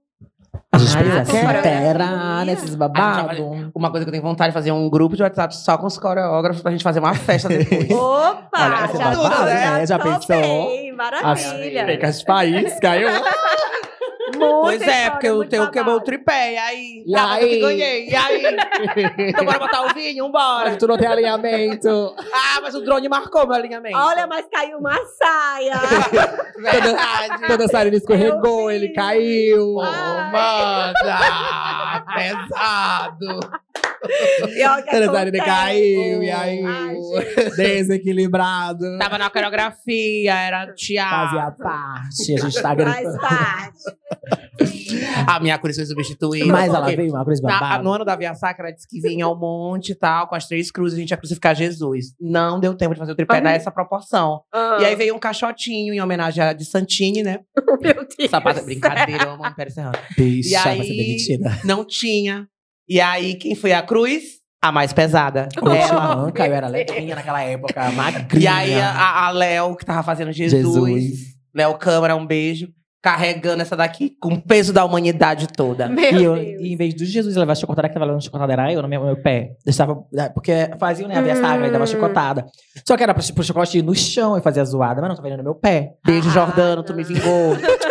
S2: A gente precisa interar nesses babados.
S1: Uma coisa que eu tenho vontade de fazer é um grupo de WhatsApp só com os coreógrafos pra gente fazer uma festa depois.
S5: Opa!
S2: Olha,
S5: já,
S2: babado, né? Já
S5: topei,
S2: pensou?
S5: Maravilha.
S2: As país, caiu.
S1: Pois é, porque eu
S5: muito
S1: tenho
S5: babado.
S1: quebrou o tripé. E aí?
S2: E
S1: que
S2: aí?
S1: ganhei. E aí? então bora botar o vinho, bora.
S2: tu não tem alinhamento.
S1: Ah, mas o drone marcou meu alinhamento.
S5: Olha, mas caiu uma saia.
S1: Verdade.
S2: Quando a Sarina escorregou, ele caiu.
S1: Ô, Manda! Pesado!
S5: E acontece.
S2: caiu, e aí?
S5: Ai.
S2: Desequilibrado.
S1: Tava na coreografia, era teatro.
S2: Fazia parte. A gente tá
S5: Faz
S2: gritando.
S5: parte.
S1: A minha cruz foi substituída.
S2: Mas ela veio uma
S1: na-
S2: babada.
S1: no ano da Via Sacra, ela disse que vinha ao monte e tal, com as três cruzes, a gente ia crucificar Jesus. Não deu tempo de fazer o tripé
S5: Ah.
S1: nessa proporção.
S5: Ah,
S1: E aí veio um caixotinho em homenagem a de Santini, né?
S5: meu Deus.
S1: Sapata, brincadeira, eu amo o Império Serrano.
S2: Bicha,
S1: E
S2: vai ser
S1: aí-
S2: demitida.
S1: Não tinha. E aí, quem foi a cruz? A mais pesada.
S2: Eu
S1: Ela.
S2: manca, eu era levinha naquela época, magrinha.
S1: E aí, a, a Léo, que tava fazendo Jesus.
S2: Jesus.
S1: Léo Câmara, um beijo. Carregando essa daqui com o peso da humanidade toda.
S5: Meu
S2: E, eu,
S5: Deus.
S2: e em vez do Jesus levar chicotada, que tava levando chicotada era eu no meu, meu pé. Deixava, porque fazia né, a via sagra e dava
S5: Hum.
S2: chicotada. Só que era pro, pro chicote ir no chão e fazia zoada, mas não, tava indo no meu pé.
S1: Beijo,
S5: Ah,
S1: Jordano, tu me
S5: não.
S1: vingou.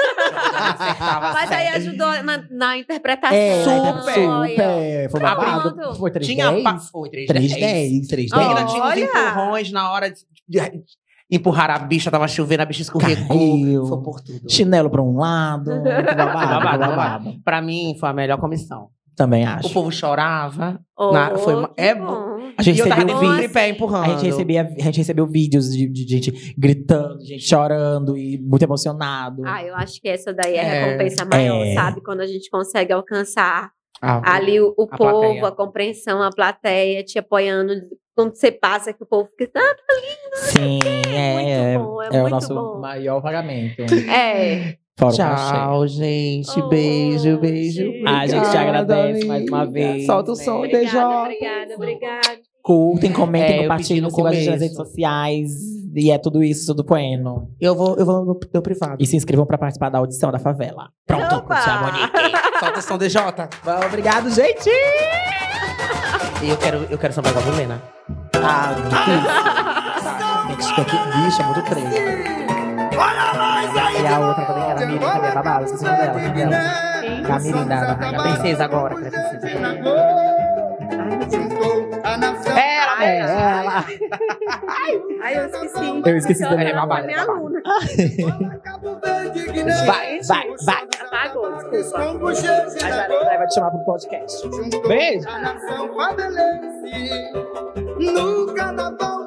S1: Acertava
S5: Mas aí ajudou na, na interpretação.
S2: É,
S1: Super.
S2: super. Foi babado.
S5: Pronto.
S2: Foi 3
S1: Tinha
S2: 10?
S1: pa... Foi 3
S2: 3
S1: 10.
S2: 10, 3
S5: Ó.
S2: 10.
S1: Menina, tinha uns
S5: Olha!
S1: empurrões na hora de, de empurrar a bicha, tava chovendo, a bicha escorregou.
S2: Caiu.
S1: Foi por tudo.
S2: Chinelo pra um lado. Babado,
S1: babado. babado. Pra mim, foi a melhor comissão.
S2: Também
S1: O
S2: acho.
S1: povo chorava.
S5: Oh,
S1: Na- foi uma- é
S5: bom.
S2: A gente
S1: e eu tava
S2: recebeu
S1: dentro do
S2: vídeos.
S1: tripé empurrando.
S2: A gente, recebia, a gente recebeu vídeos de, de gente gritando, gente chorando e muito emocionado.
S5: Ah, eu acho que essa daí é a
S1: É.
S5: recompensa maior,
S2: É.
S5: sabe? Quando a gente consegue alcançar
S1: Ah,
S5: ali o, o
S1: A
S5: povo,
S1: plateia.
S5: a compreensão, a plateia te apoiando. Quando você passa, que o povo fica. Ah,
S2: Sim, é,
S5: muito bom, é
S2: é o
S5: muito
S2: nosso
S5: bom.
S2: maior pagamento.
S5: é.
S2: Fora.
S1: Tchau, gente.
S5: Oh,
S1: beijo, beijo.
S5: gente.
S2: A gente te
S1: Obrigada,
S2: agradece mais uma vez.
S1: Solta o som,
S2: né?
S1: DJ.
S5: Obrigada, obrigada, obrigada.
S2: Curtem, comentem,
S1: É,
S2: compartilhem,
S1: pedi no
S2: sigam a gente nas redes sociais. E é tudo isso, tudo bueno.
S1: Eu vou, eu vou no teu privado.
S2: E se inscrevam pra participar da audição da favela. Pronto,
S5: Opa!
S2: a Monique.
S1: Solta o som, DJ.
S2: Bom, Obrigado, gente!
S1: E eu quero, eu quero sambar com a Milena.
S2: Ah, que, que, bicho, é muito treino. E a outra também, que era a Miriam, cadê a babada? Esqueci o nome dela. cadê ela? A Miriam da, da Rainha
S1: A princesa agora, que é a princesa.
S2: Ela, é, ela.
S5: Ai, eu esqueci.
S2: Eu esqueci também,
S5: era
S2: babado,
S5: minha aluna.
S2: Vai, vai, vai.
S5: Apagou, desculpa.
S2: A Jalene vai te chamar pro podcast. Beijo!
S8: A nação fabelece no carnaval.